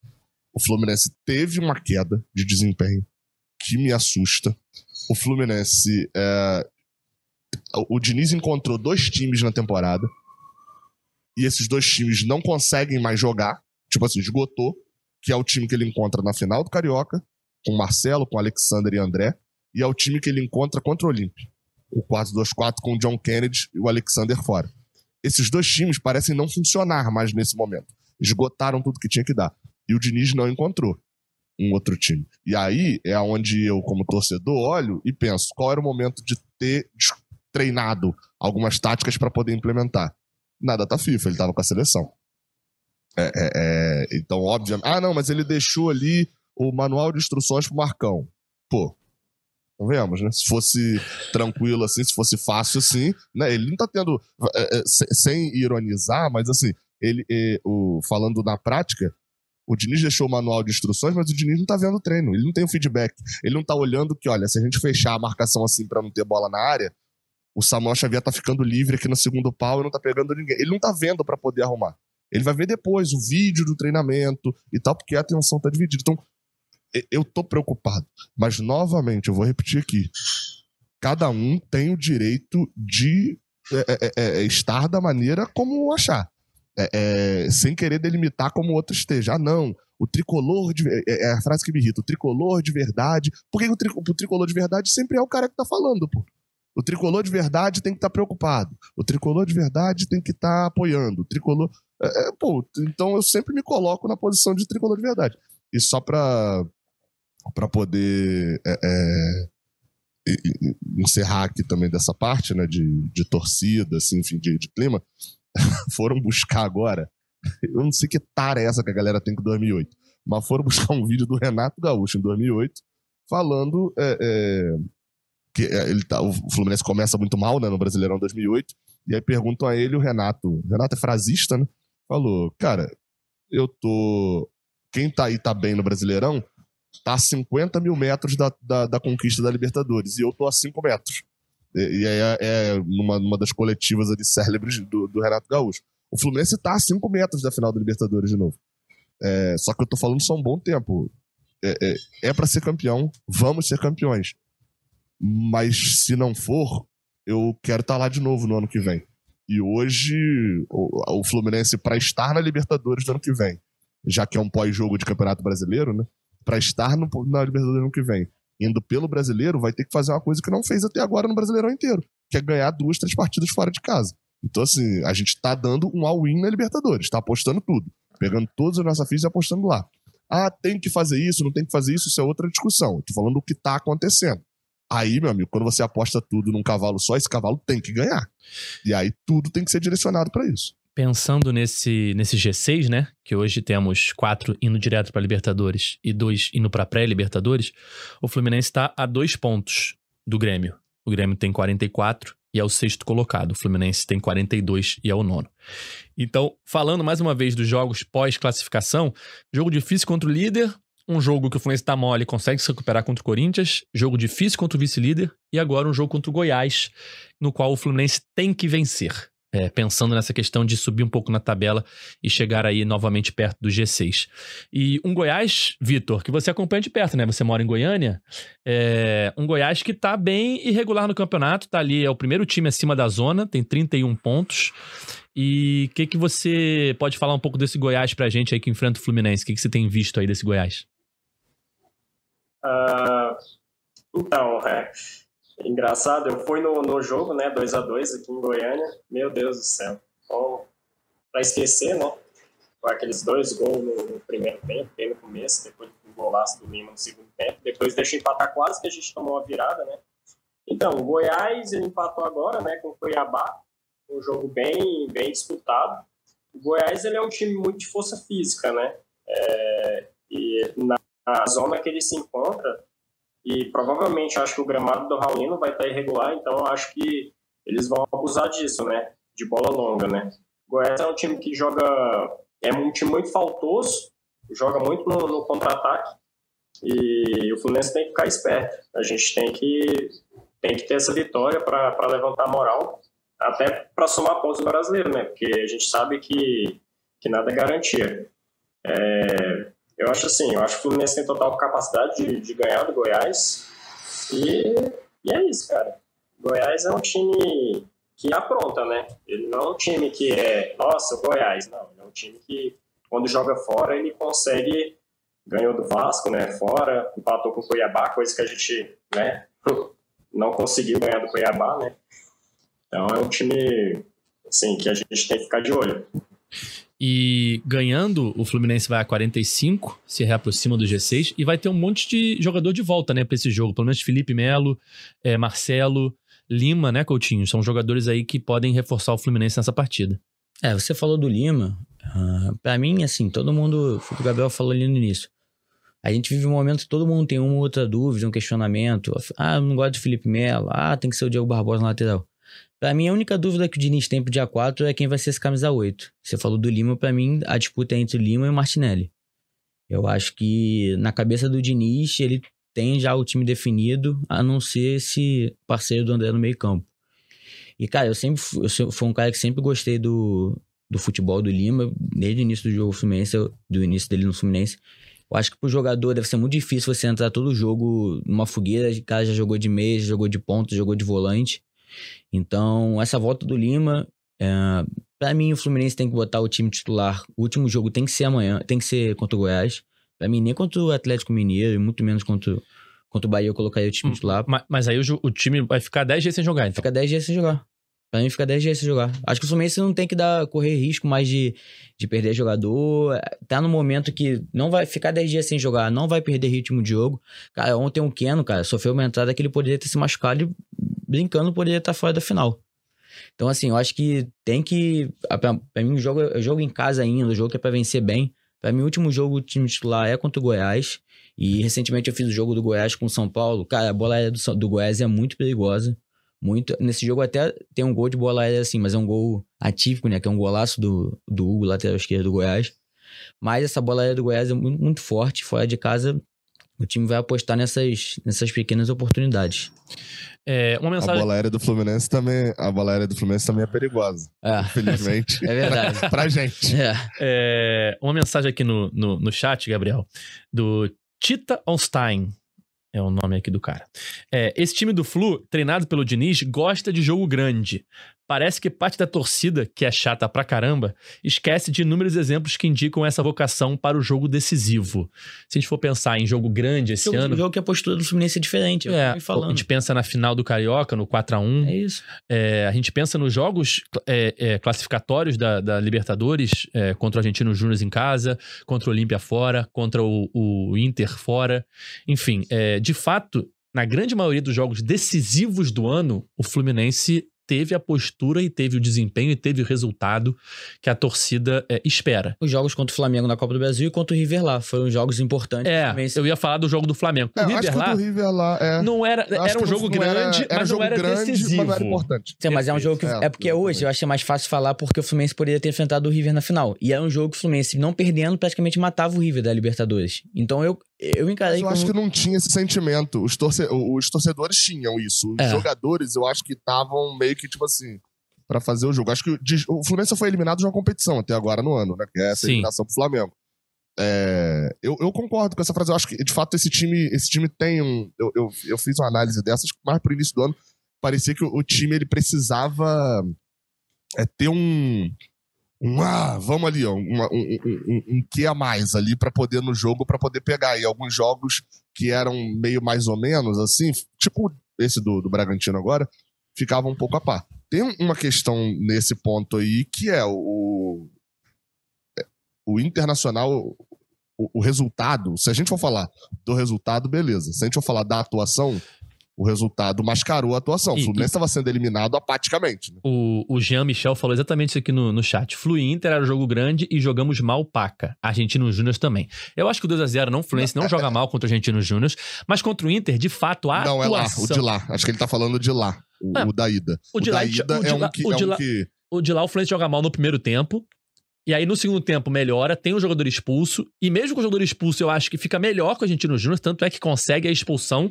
o Fluminense teve uma queda de desempenho que me assusta. O Fluminense. É... O Diniz encontrou dois times na temporada. E esses dois times não conseguem mais jogar. Tipo assim, esgotou. Que é o time que ele encontra na final do Carioca, com Marcelo, com Alexander e André. E é o time que ele encontra contra o Olímpio. O 4-2-4 com o John Kennedy e o Alexander fora. Esses dois times parecem não funcionar mais nesse momento. Esgotaram tudo que tinha que dar. E o Diniz não encontrou um outro time. E aí é onde eu, como torcedor, olho e penso qual era o momento de ter treinado algumas táticas para poder implementar. Na data FIFA, ele estava com a seleção. É, é, é, então, obviamente. Ah, não, mas ele deixou ali o manual de instruções pro Marcão. Pô, vemos, né? Se fosse tranquilo assim, se fosse fácil assim, né? Ele não tá tendo. É, é, sem ironizar, mas assim, ele, é, o, falando na prática, o Diniz deixou o manual de instruções, mas o Diniz não tá vendo o treino. Ele não tem o feedback. Ele não tá olhando que, olha, se a gente fechar a marcação assim para não ter bola na área, o Samuel Xavier tá ficando livre aqui no segundo pau e não tá pegando ninguém. Ele não tá vendo para poder arrumar. Ele vai ver depois o vídeo do treinamento e tal, porque a atenção tá dividida. Então, eu tô preocupado. Mas, novamente, eu vou repetir aqui. Cada um tem o direito de é, é, é, é estar da maneira como achar. É, sem querer delimitar como o outro esteja. Ah, não. O tricolor de. É, a frase que me irrita. O tricolor de verdade. Por que o, tri, o tricolor de verdade sempre é o cara que tá falando, pô? O tricolor de verdade tem que estar tá preocupado. O tricolor de verdade tem que estar tá apoiando. O tricolor. É, é, pô, então eu sempre me coloco na posição de tricolor de verdade. E só pra, pra poder é, é, encerrar aqui também dessa parte, né, de, de torcida, assim, enfim, de, de clima, *laughs* foram buscar agora. Eu não sei que tara é essa que a galera tem com 2008, mas foram buscar um vídeo do Renato Gaúcho em 2008 falando é, é, que é, ele tá, o Fluminense começa muito mal, né, no Brasileirão 2008, e aí perguntam a ele, o Renato, o Renato é frasista, né, falou, cara, eu tô, quem tá aí tá bem no Brasileirão, tá a 50 mil metros da, da, da conquista da Libertadores, e eu tô a 5 metros. E, aí é, é numa, numa das coletivas ali célebres do, do Renato Gaúcho. O Fluminense tá a 5 metros da final da Libertadores de novo. É, só que eu tô falando há um bom tempo. É, é, é para ser campeão, vamos ser campeões. Mas se não for, eu quero estar tá lá de novo no ano que vem. E hoje, o, o Fluminense, para estar na Libertadores do ano que vem, já que é um pós-jogo de Campeonato Brasileiro, né? Para estar no, na Libertadores do ano que vem, indo pelo brasileiro, vai ter que fazer uma coisa que não fez até agora no Brasileirão inteiro, que é ganhar duas, três partidas fora de casa. Então, assim, a gente tá dando um all-in na Libertadores, tá apostando tudo. Pegando todas as nossas fichas e apostando lá. Ah, tem que fazer isso, não tem que fazer isso, isso é outra discussão. Eu tô falando do que tá acontecendo. Aí, meu amigo, quando você aposta tudo num cavalo só, esse cavalo tem que ganhar. E aí tudo tem que ser direcionado para isso. Pensando nesse, nesse G6, né? Que hoje temos quatro indo direto para Libertadores e dois indo para pré-Libertadores, o Fluminense está a dois pontos do Grêmio. O Grêmio tem 44 e é o sexto colocado. O Fluminense tem 42 e é o nono. Então, falando mais uma vez dos jogos pós-classificação, jogo difícil contra o líder, um jogo que o Fluminense tá mole consegue se recuperar contra o Corinthians, jogo difícil contra o vice-líder, e agora um jogo contra o Goiás, no qual o Fluminense tem que vencer. É, pensando nessa questão de subir um pouco na tabela e chegar aí novamente perto do G6. E um Goiás, Vitor, que você acompanha de perto, né? Você mora em Goiânia. É, um Goiás que tá bem irregular no campeonato, tá ali, é o primeiro time acima da zona, tem 31 pontos. E o que, que você pode falar um pouco desse Goiás pra gente aí que enfrenta o Fluminense? O que, que você tem visto aí desse Goiás? Uh, então, é, engraçado, eu fui no, no jogo, né, 2 a 2 aqui em Goiânia, meu Deus do céu, bom, pra esquecer, né, com aqueles dois gols no, primeiro tempo, bem no começo, depois do golaço do Lima no segundo tempo, depois deixou empatar quase que a gente tomou a virada, né. Então, o Goiás, ele empatou agora, né, com o Cuiabá, um jogo bem, bem disputado. O Goiás, ele é um time muito de força física, né, é, e na zona que ele se encontra e provavelmente acho que o gramado do Raulino vai estar irregular, então acho que eles vão abusar disso, né? De bola longa, né? O Goiás é um time que joga, é um time muito faltoso, joga muito no, no contra-ataque e o Fluminense tem que ficar esperto. A gente tem que, tem que ter essa vitória para levantar a moral, até para somar pontos no brasileiro, né? Porque a gente sabe que, que nada é garantia. É, eu acho assim, eu acho que o Fluminense tem total capacidade de, de ganhar do Goiás. E, e é isso, cara. Goiás é um time que apronta, né? Ele não é um time que é, nossa, Goiás, não. Ele é um time que, quando joga fora, ele consegue. Ganhou do Vasco, né? Fora, empatou com o Cuiabá, coisa que a gente, né? *laughs* Não conseguiu ganhar do Cuiabá, né? Então é um time, assim, que a gente tem que ficar de olho. E ganhando, o Fluminense vai a 45, se reaproxima do G6 e vai ter um monte de jogador de volta, né, para esse jogo. Pelo menos Felipe Melo, é, Marcelo, Lima, né, Coutinho? São jogadores aí que podem reforçar o Fluminense nessa partida. É, você falou do Lima. Uh, para mim, assim, todo mundo. O Gabriel falou ali no início. A gente vive um momento que todo mundo tem uma outra dúvida, um questionamento. Ah, eu não gosto de Felipe Melo. Ah, tem que ser o Diego Barbosa na lateral. Pra mim, a única dúvida que o Diniz tem pro dia 4 é quem vai ser esse camisa 8. Você falou do Lima, para mim, a disputa é entre o Lima e o Martinelli. Eu acho que na cabeça do Diniz, ele tem já o time definido, a não ser esse parceiro do André no meio campo. E, cara, eu sempre fui, eu fui um cara que sempre gostei do, do futebol do Lima, desde o início do jogo Fluminense, do início dele no Fluminense. Eu acho que pro jogador deve ser muito difícil você entrar todo jogo numa fogueira. O cara já jogou de meia, já jogou de ponta, jogou de volante. Então, essa volta do Lima, é, para mim, o Fluminense tem que botar o time titular. O último jogo tem que ser amanhã, tem que ser contra o Goiás. Pra mim, nem contra o Atlético Mineiro, e muito menos contra, o- contra o Bahia, eu colocaria o time Hum, titular. Ma- Mas, aí o, o time vai ficar 10 dias sem jogar, então. Fica 10 dias sem jogar. Pra mim, fica 10 dias sem jogar. Acho que o Fluminense não tem que dar, correr risco mais de, de perder jogador. Tá no momento que não vai ficar 10 dias sem jogar, não vai perder ritmo de jogo. Cara, ontem o Keno, cara, sofreu uma entrada que ele poderia ter se machucado e brincando poderia estar fora da final. Então, assim, eu acho que tem que. Pra, pra mim, o jogo, é jogo em casa ainda, o jogo que é pra vencer bem. Pra mim, o último jogo do time titular é contra o Goiás. E recentemente eu fiz o jogo do Goiás com o São Paulo. Cara, a bola aérea do, do Goiás é muito perigosa. Muito. Nesse jogo até tem um gol de bola aérea assim, mas é um gol atípico, né? Que é um golaço do, do Hugo, lateral esquerdo do Goiás. Mas essa bola aérea do Goiás é muito, muito forte. Fora de casa, o time vai apostar nessas, nessas pequenas oportunidades. É, uma A mensagem. bola aérea do Fluminense também, a bola aérea do Fluminense também é perigosa. É, Infelizmente. *laughs* é verdade. *laughs* pra gente. É. É, uma mensagem aqui no, no, no chat, Gabriel, do Tita Onstein. É o nome aqui do cara. É, esse time do Flu, treinado pelo Diniz, gosta de jogo grande. Parece que parte da torcida, que é chata pra caramba, esquece de inúmeros exemplos que indicam essa vocação para o jogo decisivo. Se a gente for pensar em jogo grande esse Jogo, ano. jogo que a postura do Fluminense é diferente. É, fui a gente pensa na final do Carioca, no 4x1. É isso. É, a gente pensa nos jogos é, é, classificatórios da, da Libertadores, é, contra o Argentino Júnior em casa, contra o Olímpia fora, contra o, o Inter fora. Enfim, é, de fato, na grande maioria dos jogos decisivos do ano, o Fluminense teve a postura e teve o desempenho e teve o resultado que a torcida é, espera. Os jogos contra o Flamengo na Copa do Brasil e contra o River lá. Foram jogos importantes. É, Fluminense- eu ia falar do jogo do Flamengo. É, o River lá River lá é. não era, era um jogo grande, era mas jogo não era grande, decisivo. Mas não era importante. Sim, mas é um jogo que. É, É, porque hoje eu acho que é mais fácil falar porque o Fluminense poderia ter enfrentado o River na final. E era um jogo que o Fluminense, não perdendo, praticamente matava o River da Libertadores. Então eu, eu encarei Mas eu como... acho que não tinha esse sentimento. Os, torce... os torcedores tinham isso. Os É. jogadores, eu acho que estavam meio que, tipo assim, pra fazer o jogo. Acho que o Fluminense foi eliminado de uma competição até agora no ano, né? Que é essa Sim. eliminação pro Flamengo. É, eu, eu concordo com essa frase. Eu acho que, de fato, esse time, esse time tem um. Eu, eu, eu fiz uma análise dessas mais pro início do ano. Parecia que o, o time ele precisava é, ter um. Um, ah, vamos ali, um, um, um, um que a mais ali pra poder no jogo, pra poder pegar. E alguns jogos que eram meio mais ou menos assim, tipo esse do, do Bragantino agora, ficava um pouco a par. Tem uma questão nesse ponto aí que é o, o internacional, o, o resultado. Se a gente for falar do resultado, beleza. Se a gente for falar da atuação, o resultado mascarou a atuação. E- o Fluminense estava sendo eliminado apaticamente. Né? O, o Jean Michel falou exatamente isso aqui no, no chat. Flu Inter era um jogo grande e jogamos mal paca. Argentino Júnior também. Eu acho que o 2x0 não, o Fluminense não joga mal contra o Argentino Júnior, mas contra o Inter, de fato, a Não, é lá, atuação... o de lá. Acho que ele tá falando de lá. O, Ah, o da ida. o de da lá- ida o de é lá- um que. o é de um lá- que- O de lá, o Fluminense joga mal no primeiro tempo. E aí, no segundo tempo, melhora, tem o jogador expulso. E mesmo com o jogador expulso, eu acho que fica melhor com o Argentino Júnior, tanto é que consegue a expulsão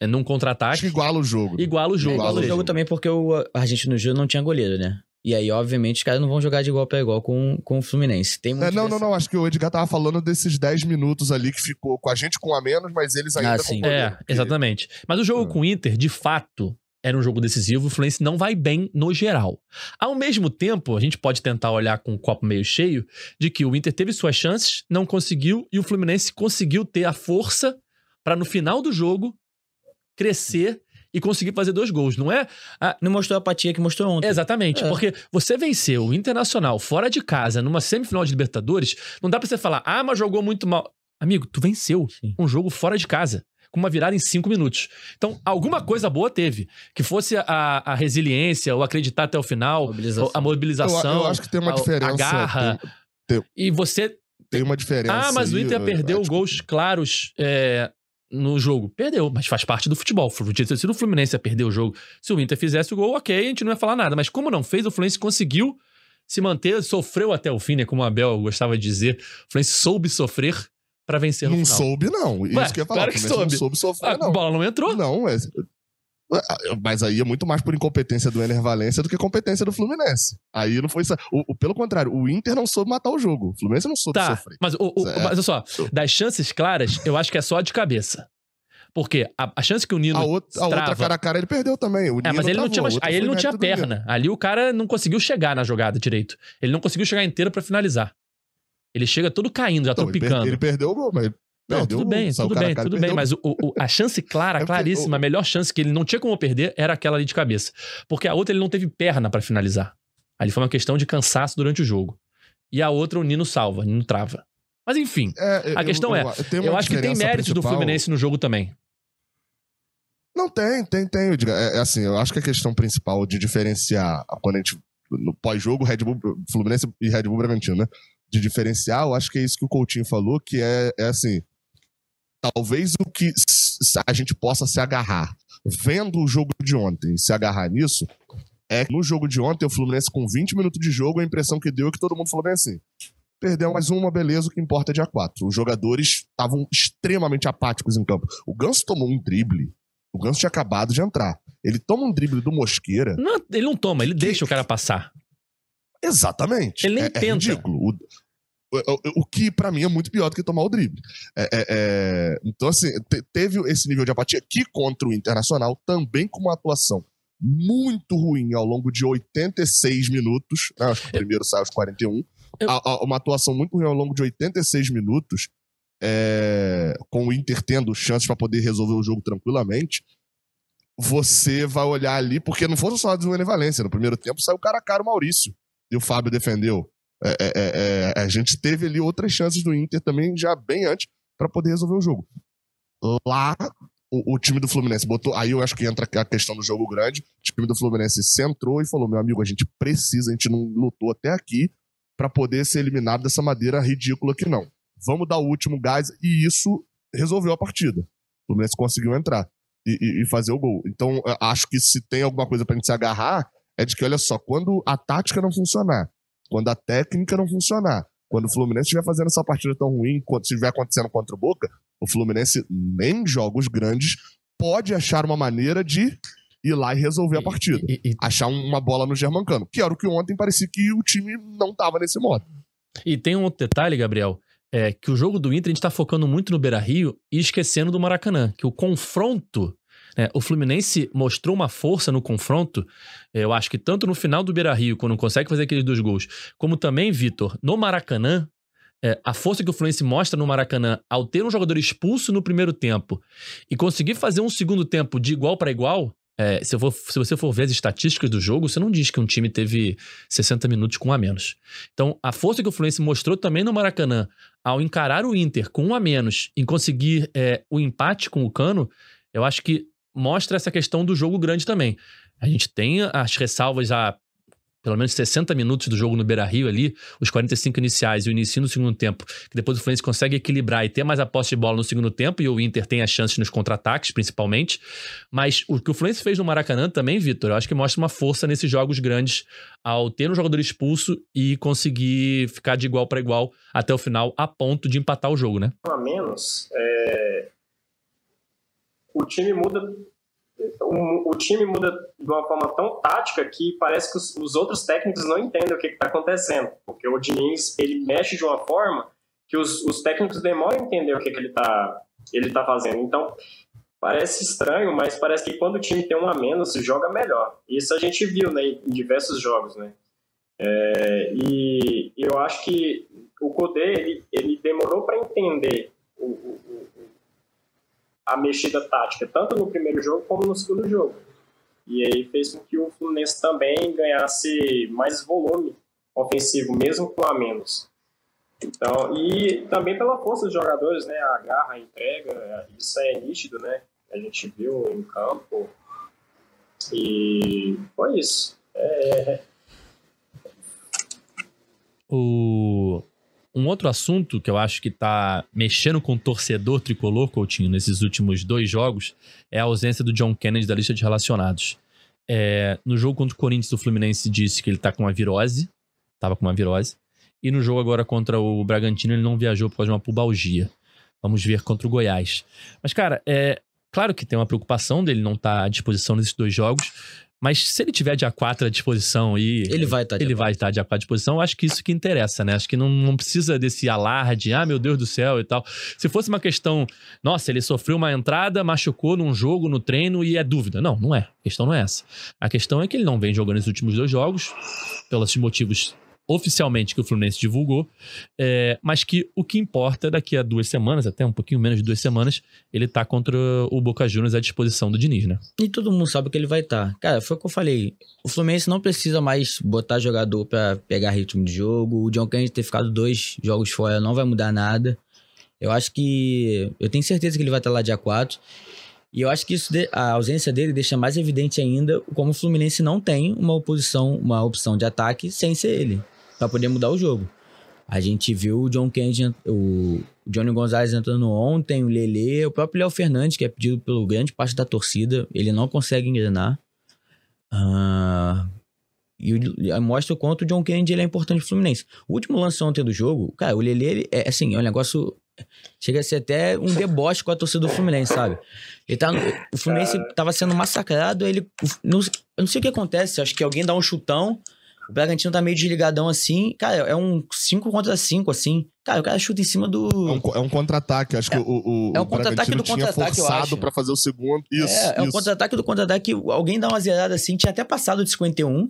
é, num Acho que contra-ataque. iguala o jogo. né? Iguala o jogo. Igual ou o jogo também porque o Argentino Júnior não tinha goleiro, né? E aí, obviamente, os caras não vão jogar de igual pra igual com, com o Fluminense. Tem muito É, não, não, dessa- não. Acho que o Edgar tava falando desses 10 minutos ali que ficou com a gente com a menos, mas eles ainda Ah, com sim. goleiro, É, porque- exatamente. Mas o jogo Ah. com o Inter, de fato, era um jogo decisivo. O Fluminense não vai bem no geral. Ao mesmo tempo, a gente pode tentar olhar com o copo meio cheio de que o Inter teve suas chances, não conseguiu, e o Fluminense conseguiu ter a força para no final do jogo crescer e conseguir fazer dois gols. Não é Não mostrou a apatia que mostrou ontem. Exatamente, É. porque você venceu o Internacional fora de casa numa semifinal de Libertadores, não dá pra você falar, ah, mas jogou muito mal. Amigo, tu venceu Sim. um jogo fora de casa, com uma virada em cinco minutos. Então, alguma coisa boa teve. Que fosse a, a resiliência, o acreditar até o final, Mobilização. a Eu, mobilização. eu acho que tem uma a- diferença. A garra. tem- E você. Tem uma diferença. Ah, mas o Inter eu- perdeu gols claros é, no jogo. Perdeu, mas faz parte do futebol. Se o Fluminense ia perder o jogo, se o Inter fizesse o gol, ok, a gente não ia falar nada. Mas como não fez, o Fluminense conseguiu se manter, sofreu até o fim, né? Como o Abel gostava de dizer. O Fluminense soube sofrer pra vencer no Não final. soube, não. Isso Ué, que eu ia falar. claro que soube. Não soube sofrer, A não. bola não entrou? Não, é. Mas aí é muito mais por incompetência do Ener Valência do que competência do Fluminense. Aí não foi isso. O, o, pelo contrário, o Inter não soube matar o jogo. O Fluminense não soube Tá, sofrer. mas, o, mas olha só, das chances claras, eu acho que é só de cabeça. Porque a, a chance que o Nino A, outra, a outra cara a cara ele perdeu também. O É, Nino mas ele não travou, tinha, a mais- outra aí ele não tinha perna. Ali o cara não conseguiu chegar na jogada direito. Ele não conseguiu chegar inteiro pra finalizar. Ele chega todo caindo, já Não, ele, per- tropicando. ele perdeu o gol, mas Não, perdeu tudo bem, tudo bem, tudo bem. Mas o- o- a chance clara, *laughs* É claríssima, a melhor chance que ele não tinha como perder era aquela ali de cabeça. Porque a outra ele não teve perna pra finalizar. Ali foi uma questão de cansaço durante o jogo. E a outra o Nino salva, o Nino trava. Mas enfim, É, A questão é, tem uma eu acho que tem méritos do principal. Fluminense no jogo também. Não, tem, tem, tem. eu digo, É, é assim, eu acho que a questão principal de diferenciar quando a gente. No pós-jogo, Red Bull, Fluminense e Red Bull Bragantino, né? De diferenciar, eu acho que é isso que o Coutinho falou, que é, é assim. Talvez o que a gente possa se agarrar, vendo o jogo de ontem, se agarrar nisso, é que no jogo de ontem, o Fluminense com 20 minutos de jogo, a impressão que deu é que todo mundo falou bem assim. Perdeu mais uma, beleza, o que importa é dia 4. Os jogadores estavam extremamente apáticos em campo. O Ganso tomou um drible. O Ganso tinha acabado de entrar. Ele toma um drible do Mosqueira. Não, ele não toma, ele deixa o cara passar. Exatamente. Ele nem é, é tenta. ridículo. O, o- que, pra mim, é muito pior do que tomar o drible. É- é- é- Então, assim, te- teve esse nível de apatia que contra o Internacional, também com uma atuação muito ruim ao longo de 86 minutos. né? Acho que o primeiro saiu aos 41. Eu- A- a- uma atuação muito ruim ao longo de 86 minutos, é, com o Inter tendo chances para poder resolver o jogo tranquilamente. Você vai olhar ali, porque não foram só do Valência. No primeiro tempo saiu cara a cara o Maurício. E o Fábio defendeu. É, é, é, é, a gente teve ali outras chances do Inter também, já bem antes, para poder resolver o jogo. Lá, o, o time do Fluminense botou. Aí eu acho que entra a questão do jogo grande. O time do Fluminense centrou e falou: meu amigo, a gente precisa, a gente não lutou até aqui para poder ser eliminado dessa maneira ridícula que não. Vamos dar o último gás, e isso resolveu a partida. O Fluminense conseguiu entrar e, e- e fazer o gol. Então, acho que se tem alguma coisa pra gente se agarrar, é de que, olha só, quando a tática não funcionar, quando a técnica não funcionar, quando o Fluminense estiver fazendo essa partida tão ruim, quando estiver acontecendo contra o Boca, o Fluminense, nem em jogos grandes, pode achar uma maneira de ir lá e resolver a partida. E- e- Achar uma bola no Germancano. Que era o que ontem parecia que o time não tava nesse modo. E tem um outro detalhe, Gabriel, é que o jogo do Inter a gente tá focando muito no Beira-Rio e esquecendo do Maracanã, que o confronto, né, o Fluminense mostrou uma força no confronto, é, eu acho que tanto no final do Beira-Rio, quando consegue fazer aqueles dois gols, como também, Vitor, no Maracanã, é, a força que o Fluminense mostra no Maracanã ao ter um jogador expulso no primeiro tempo e conseguir fazer um segundo tempo de igual para igual, é, se, for- se você for ver as estatísticas do jogo, você não diz que um time teve 60 minutos com um a menos. Então, a força que o Fluminense mostrou também no Maracanã, ao encarar o Inter com um a menos e conseguir é, o empate com o Cano, eu acho que mostra essa questão do jogo grande também. A gente tem as ressalvas a pelo menos 60 minutos do jogo no Beira-Rio ali, os 45 iniciais e o início no segundo tempo, que depois o Fluminense consegue equilibrar e ter mais a posse de bola no segundo tempo e o Inter tem as chances nos contra-ataques, principalmente. Mas o que o Fluminense fez no Maracanã também, Vitor, eu acho que mostra uma força nesses jogos grandes ao ter um jogador expulso e conseguir ficar de igual para igual até o final, a ponto de empatar o jogo, né? a menos, é, o time muda o, o time muda de uma forma tão tática que parece que os, os outros técnicos não entendem o que está acontecendo, porque o Diniz ele mexe de uma forma que os, os técnicos demoram a entender o que, que ele está ele tá fazendo. Então parece estranho, mas parece que quando o time tem um a menos joga melhor. Isso a gente viu né, em diversos jogos, né? É, e eu acho que o Kudê, ele, ele demorou para entender o- o- a mexida tática, tanto no primeiro jogo como no segundo jogo. E aí fez com que o Fluminense também ganhasse mais volume ofensivo, mesmo com a menos. Então, e também pela força dos jogadores, né? A garra, a entrega, isso é nítido, né? A gente viu em campo. E foi isso. O... Um outro assunto que eu acho que tá mexendo com o torcedor tricolor, Coutinho, nesses últimos dois jogos, é a ausência do John Kennedy da lista de relacionados. É, no jogo contra o Corinthians, o Fluminense disse que ele tá com uma virose, tava com uma virose, e no jogo agora contra o Bragantino ele não viajou por causa de uma pubalgia. Vamos ver contra o Goiás. Mas, cara, é, Claro que tem uma preocupação dele não estar à disposição nesses dois jogos, mas se ele tiver dia 4 à disposição e. Ele vai estar Ele vai estar dia 4 à disposição, eu acho que isso que interessa, né? Acho que não, não precisa desse alarde, ah, meu Deus do céu e tal. Se fosse uma questão, nossa, ele sofreu uma entrada, machucou num jogo, no treino e é dúvida. Não, não é. A questão não é essa. A questão é que ele não vem jogando nos últimos dois jogos, pelos motivos oficialmente que o Fluminense divulgou, é, mas que o que importa daqui a duas semanas, até um pouquinho menos de duas semanas, ele tá contra o Boca Juniors à disposição do Diniz, né? E todo mundo sabe que ele vai estar. Cara, foi o que eu falei. O Fluminense não precisa mais botar jogador pra pegar ritmo de jogo. O John Kennedy ter ficado dois jogos fora não vai mudar nada. Eu acho que. Eu tenho certeza que ele vai estar lá dia 4. E eu acho que isso de- a ausência dele deixa mais evidente ainda como o Fluminense não tem uma oposição, uma opção de ataque sem ser ele, Pra poder mudar o jogo. A gente viu o John Kennedy, o Johnny Gonzalez entrando ontem, o Lele, o próprio Léo Fernandes, que é pedido pelo grande parte da torcida, ele não consegue engrenar. Ah, e mostra o quanto o John Kennedy ele é importante pro Fluminense. O último lance ontem do jogo, cara, o Lele, ele é assim, é um negócio. Chega a ser até um deboche com a torcida do Fluminense, sabe? Ele tá, o Fluminense tava sendo massacrado, ele. Não, eu não sei o que acontece, acho que alguém dá um chutão, o Bragantino tá meio desligadão assim. Cara, é um 5 contra 5, assim. Cara, o cara chuta em cima do. É um, é um contra-ataque. Acho que o, o, é um o contra-ataque Bragantino do tinha contra-ataque, eu forçado pra fazer o segundo. Isso, é, é um contra-ataque do contra-ataque. Alguém dá uma zerada assim, tinha até passado de 51.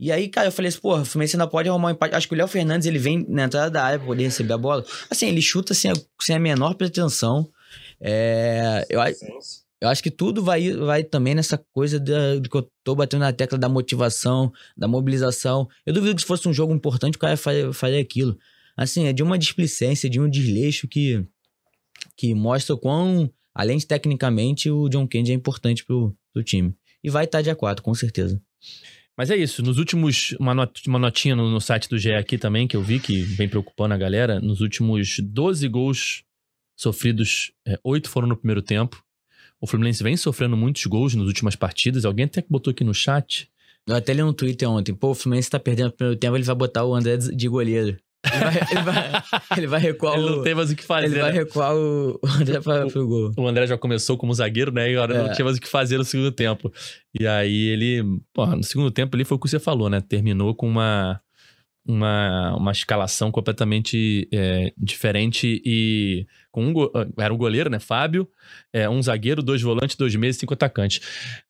E aí, cara, eu falei assim, porra, o Fluminense ainda pode arrumar um empate. Acho que o Léo Fernandes, ele vem na entrada da área pra poder receber a bola. Assim, ele chuta sem a, sem a menor pretensão. É, eu, eu acho que tudo vai, vai também nessa coisa do que eu tô batendo na tecla da motivação, da mobilização. Eu duvido que se fosse um jogo importante, o cara faria, faria aquilo. Assim, é de uma displicência, de um desleixo que, que mostra o quão, além de tecnicamente, o John Kennedy é importante pro, pro time. E vai estar dia 4, com certeza. Mas é isso, nos últimos. Uma, not- uma notinha no, no site do GE aqui também, que eu vi, que vem preocupando a galera. Nos últimos 12 gols sofridos, é, 8 foram no primeiro tempo. O Fluminense vem sofrendo muitos gols nas últimas partidas. Alguém até que botou aqui no chat. Eu até li no Twitter ontem, pô, o Fluminense tá perdendo o primeiro tempo, ele vai botar o André de goleiro. Ele vai, ele vai, *laughs* ele vai recuar Ele não o... tem mais o que fazer. Ele vai né? recuar o o André pra, pro gol. O André já começou como zagueiro, né? E agora É. não tinha mais o que fazer no segundo tempo. E aí ele, pô, no segundo tempo ali foi o que você falou, né? Terminou com uma, uma, uma escalação completamente é, diferente e com um, go- era um goleiro, né? Fábio, é, um zagueiro, dois volantes, dois meios, cinco atacantes.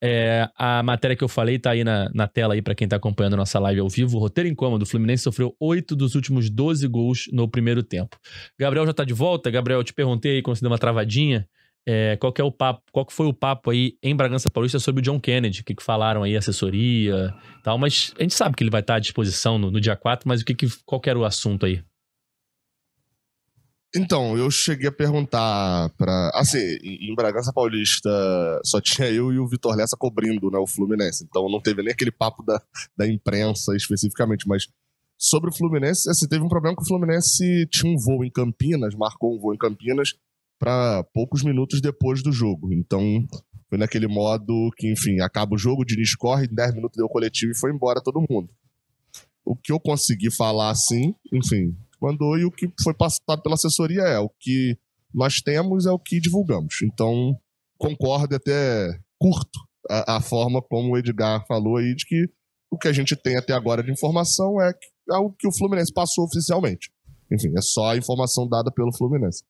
É, a matéria que eu falei tá aí na, na tela aí para quem tá acompanhando nossa live ao vivo. O roteiro incômodo, o Fluminense sofreu oito dos últimos 12 gols no primeiro tempo. Gabriel já tá de volta. Gabriel, eu te perguntei aí quando você deu uma travadinha. É, qual que é o papo, qual que foi o papo aí em Bragança Paulista sobre o John Kennedy? O que, que falaram aí, assessoria tal, mas a gente sabe que ele vai estar à disposição no, no dia 4, mas o que, que qual que era o assunto aí? Então, eu cheguei a perguntar pra. Assim, em em Bragança Paulista só tinha eu e o Vitor Lessa cobrindo né, o Fluminense. Então não teve nem aquele papo da, da imprensa especificamente. Mas sobre o Fluminense, assim, teve um problema que o Fluminense tinha um voo em Campinas, marcou um voo em Campinas para poucos minutos depois do jogo. Então foi naquele modo que, enfim, acaba o jogo, o Diniz corre, em 10 minutos deu o coletivo e foi embora todo mundo. O que eu consegui falar assim, enfim, mandou e o que foi passado pela assessoria é o que nós temos é o que divulgamos. Então, concordo até curto a, a forma como o Edgar falou aí de que o que a gente tem até agora de informação é, é o que o Fluminense passou oficialmente. Enfim, é só a informação dada pelo Fluminense.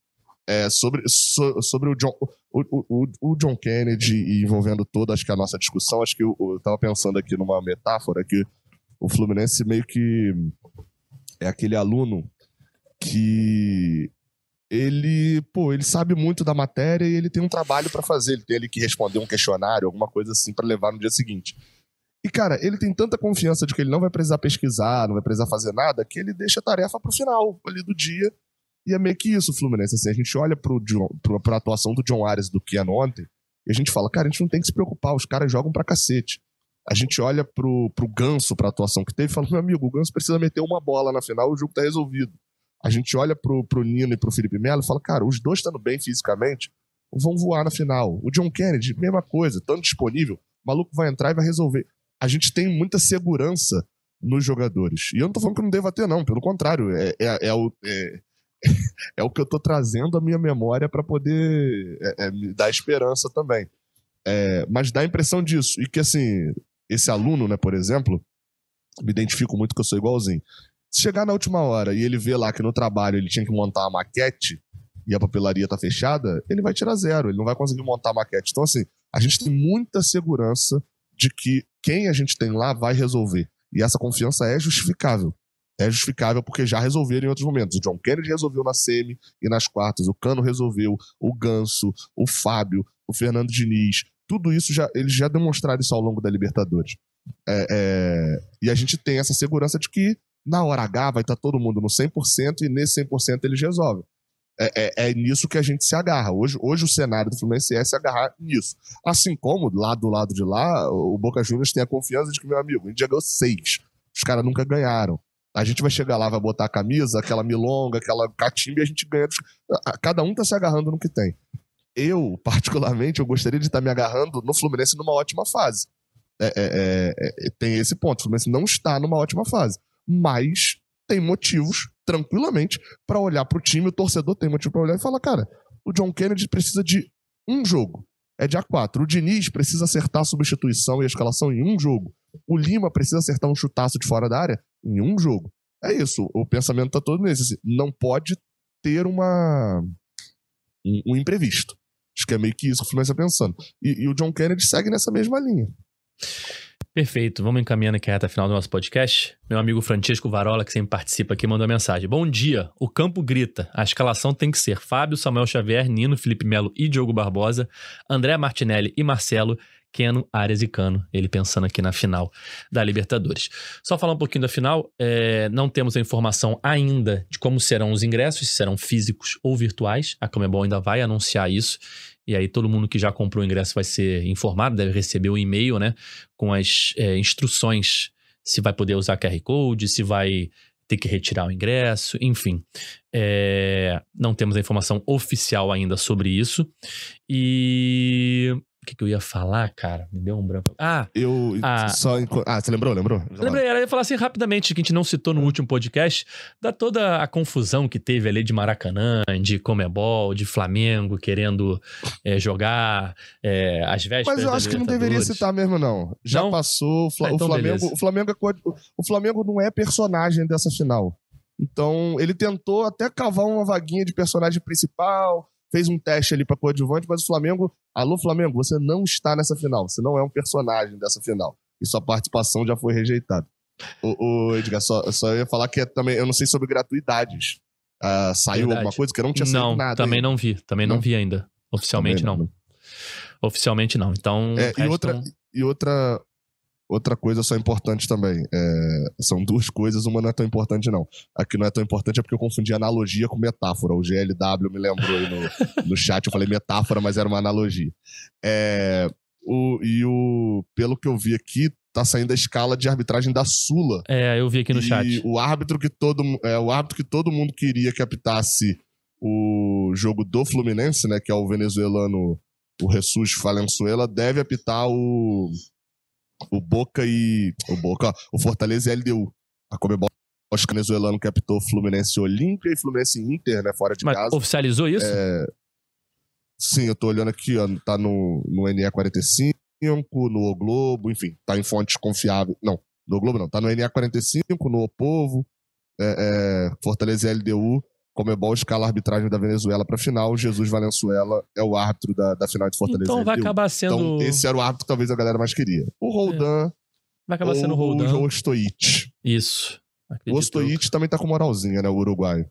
É, sobre, so- sobre o John, o, o, o- John Kennedy e envolvendo toda acho que a nossa discussão, acho que eu, eu tava pensando aqui numa metáfora que o Fluminense meio que é aquele aluno que ele, pô, ele sabe muito da matéria e ele tem um trabalho pra fazer, ele tem ali que responder um questionário, alguma coisa assim pra levar no dia seguinte. E cara, ele tem tanta confiança de que ele não vai precisar pesquisar, não vai precisar fazer nada, que ele deixa a tarefa pro final ali do dia. E é meio que isso, Fluminense. Assim, a gente olha pro, pra atuação do John Ares do Kian ontem e a gente fala, cara, a gente não tem que se preocupar, os caras jogam pra cacete. A gente olha pro, pro Ganso, pra atuação que teve, e fala, meu amigo, o Ganso precisa meter uma bola na final, o jogo tá resolvido. A gente olha pro, pro Nino e pro Felipe Melo e fala, cara, os dois estando bem fisicamente, vão voar na final. O John Kennedy, mesma coisa, tanto disponível, o maluco vai entrar e vai resolver. A gente tem muita segurança nos jogadores. E eu não tô falando que não deva ter, não, pelo contrário, é, é, é o- é- *laughs* é o que eu tô trazendo à minha memória para poder é, é, me dar esperança também. É, mas dá a impressão disso. E que, assim, esse aluno, né, por exemplo, me identifico muito que eu sou igualzinho. Se chegar na última hora e ele vê lá que no trabalho ele tinha que montar uma maquete e a papelaria tá fechada, ele vai tirar zero, ele não vai conseguir montar a maquete. Então, assim, a gente tem muita segurança de que quem a gente tem lá vai resolver. E essa confiança é justificável. É justificável porque já resolveram em outros momentos. O John Kennedy resolveu na semi e nas quartas, o Cano resolveu, o Ganso, o Fábio, o Fernando Diniz. Tudo isso já eles já demonstraram isso ao longo da Libertadores. É, é, e a gente tem essa segurança de que na hora H vai estar todo mundo no 100% e nesse 100% eles resolvem. É, é, é, nisso que a gente se agarra. Hoje, hoje o cenário do Fluminense é se agarrar nisso. Assim como, lá do lado de lá, o Boca Juniors tem a confiança de que, meu amigo, a gente já ganhou seis. Os caras nunca ganharam. A gente vai chegar lá, vai botar a camisa, aquela milonga, aquela catimba e a gente ganha. Cada um tá se agarrando no que tem. Eu, particularmente, eu gostaria de estar me agarrando no Fluminense numa ótima fase. É, é, é, é tem esse ponto. O Fluminense não está numa ótima fase. Mas tem motivos, tranquilamente, para olhar para o time, o torcedor tem motivo para olhar e falar, cara, o John Kennedy precisa de um jogo. É dia 4. O Diniz precisa acertar a substituição e a escalação em um jogo. O Lima precisa acertar um chutaço de fora da área em um jogo. É isso. O pensamento tá todo nesse. Assim, não pode ter uma um, um, imprevisto. Acho que é meio que isso que o Fluminense está pensando. E, e o John Kennedy segue nessa mesma linha. Perfeito, vamos encaminhando aqui a reta final do nosso podcast. Meu amigo Francisco Varola, que sempre participa aqui, mandou mensagem. Bom dia, o campo grita. A escalação tem que ser Fábio, Samuel Xavier, Nino, Felipe Melo e Diogo Barbosa, André Martinelli e Marcelo, Keno, Arias e Cano. Ele pensando aqui na final da Libertadores. Só falar um pouquinho da final, é, não temos a informação ainda de como serão os ingressos, se serão físicos ou virtuais. A Comebol ainda vai anunciar isso. E aí todo mundo que já comprou o ingresso vai ser informado, deve receber um e-mail, né? Com as é, instruções se vai poder usar QR Code, se vai ter que retirar o ingresso, enfim. É, não temos a informação oficial ainda sobre isso. E que, que eu ia falar, cara? Me deu um branco. Ah! Eu ah, só. Ah, você lembrou? Lembrou? Lembrei, era ia falar assim rapidamente, que a gente não citou no último podcast, da toda a confusão que teve ali de Maracanã, de Comebol, de Flamengo querendo é, jogar é, as vésperas. Mas eu acho que não deveria citar mesmo, não. Já não? passou. Ah, então o, Flamengo, o, Flamengo, é o Flamengo não é personagem dessa final. Então, ele tentou até cavar uma vaguinha de personagem principal fez um teste ali para coadjuvante, mas o Flamengo, alô Flamengo, você não está nessa final, você não é um personagem dessa final. E sua participação já foi rejeitada. O, o Edgar, só, só ia falar que é também, eu não sei sobre gratuidades. Uh, saiu Verdade. alguma coisa que eu não tinha saído nada. Também não vi, também não, não vi ainda. Oficialmente não. não. Oficialmente não. Então. É, restam... e outra, e outra, Outra coisa só importante também. É, são duas coisas, uma não é tão importante, não. A que não é tão importante é porque eu confundi analogia com metáfora. O GLW me lembrou aí no, no chat, eu falei metáfora, mas era uma analogia. É, o, e o, pelo que eu vi aqui, tá saindo a escala de arbitragem da Sula. É, eu vi aqui no e chat. O árbitro que todo, é, o árbitro que todo mundo queria que apitasse o jogo do Fluminense, né, que é o venezuelano, o Jesus Valenzuela, deve apitar o o Boca e. O Boca, o Fortaleza e a LDU. A Comebol acho que o venezuelano captou Fluminense Olímpia e Fluminense Inter, né? Fora de Mas casa. Oficializou isso? É... Sim, eu tô olhando aqui, ó, tá no, no NE45, no O Globo, enfim, tá em fontes confiáveis. Não, no Globo não, tá no NE45, no O Povo, é, é, Fortaleza e LDU. Comebol escala a arbitragem da Venezuela para final. Jesus Valenzuela é o árbitro da, da final de Fortaleza. Então vai acabar sendo. Então, esse era o árbitro que talvez a galera mais queria. O Roldan. É. Vai acabar sendo o Roldan. O Ostoit. Isso. Acredito o Ostoit eu... também tá com moralzinha, né? O uruguaio.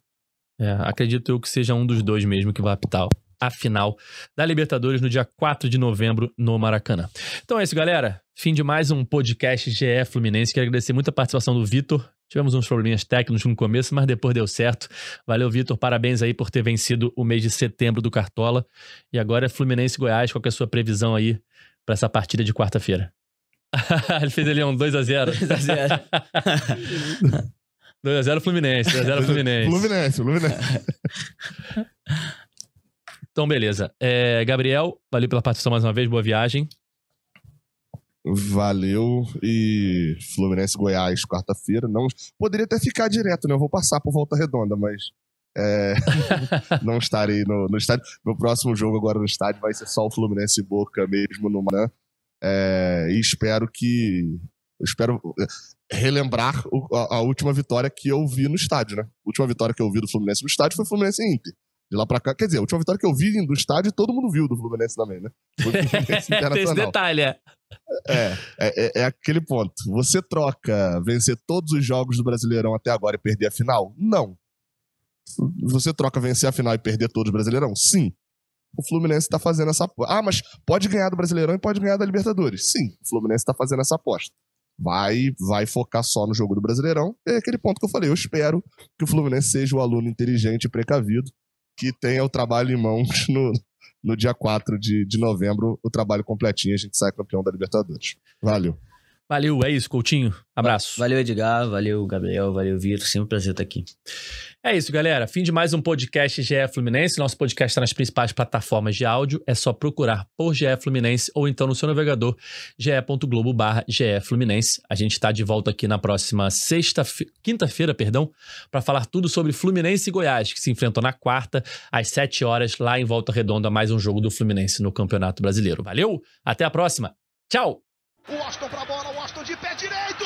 É, acredito eu que seja um dos dois mesmo que vai apitar a final da Libertadores no dia 4 de novembro no Maracanã. Então é isso, galera. Fim de mais um podcast GE Fluminense. Quero agradecer muito a participação do Vitor. Tivemos uns probleminhas técnicos no começo, mas depois deu certo. Valeu, Vitor. Parabéns aí por ter vencido o mês de setembro do Cartola. E agora é Fluminense Goiás. Qual é a sua previsão aí para essa partida de quarta-feira? *laughs* Ele fez ali um 2x0. 2x0. 2x0 Fluminense. 2x0 Fluminense. Fluminense, Fluminense. Então, beleza. É, Gabriel, valeu pela participação mais uma vez. Boa viagem. Valeu. E Fluminense Goiás, quarta-feira. Não Poderia até ficar direto, né? Eu vou passar por volta redonda, mas É, *laughs* não estarei no, no estádio. Meu próximo jogo agora no estádio vai ser só o Fluminense Boca mesmo no Maracanã. É, e espero que. Espero relembrar o, a, última vitória que eu vi no estádio, né? A última vitória que eu vi do Fluminense no estádio foi o Fluminense Inter. De lá pra cá, quer dizer, a última vitória que eu vi do estádio, todo mundo viu do Fluminense também, né? Foi do *laughs* Fluminense Internacional. Tem esse detalhe, é. É, é, é, aquele ponto. Você troca vencer todos os jogos do Brasileirão até agora e perder a final? Não. Você troca vencer a final e perder todos os Brasileirão? Sim. O Fluminense está fazendo essa aposta. Ah, mas pode ganhar do Brasileirão e pode ganhar da Libertadores. Sim, o Fluminense está fazendo essa aposta. Vai, vai focar só no jogo do Brasileirão. É aquele ponto que eu falei. Eu espero que o Fluminense seja o aluno inteligente e precavido que tenha o trabalho em mãos *laughs* no, no dia 4 de, de novembro, o trabalho completinho, a gente sai campeão da Libertadores. Valeu. Valeu, é isso, Coutinho. Abraço. Valeu, Edgar. Valeu, Gabriel. Valeu, Vitor. Sempre um prazer estar aqui. É isso, galera. Fim de mais um podcast GE Fluminense. Nosso podcast está nas principais plataformas de áudio. É só procurar por GE Fluminense ou então no seu navegador ge.globo barra GE Fluminense. A gente está de volta aqui na próxima sexta, quinta-feira, perdão, para falar tudo sobre Fluminense e Goiás, que se enfrentam na quarta, às sete horas, lá em Volta Redonda, mais um jogo do Fluminense no Campeonato Brasileiro. Valeu, até a próxima. Tchau! O Washington pra bola, o Washington de pé direito.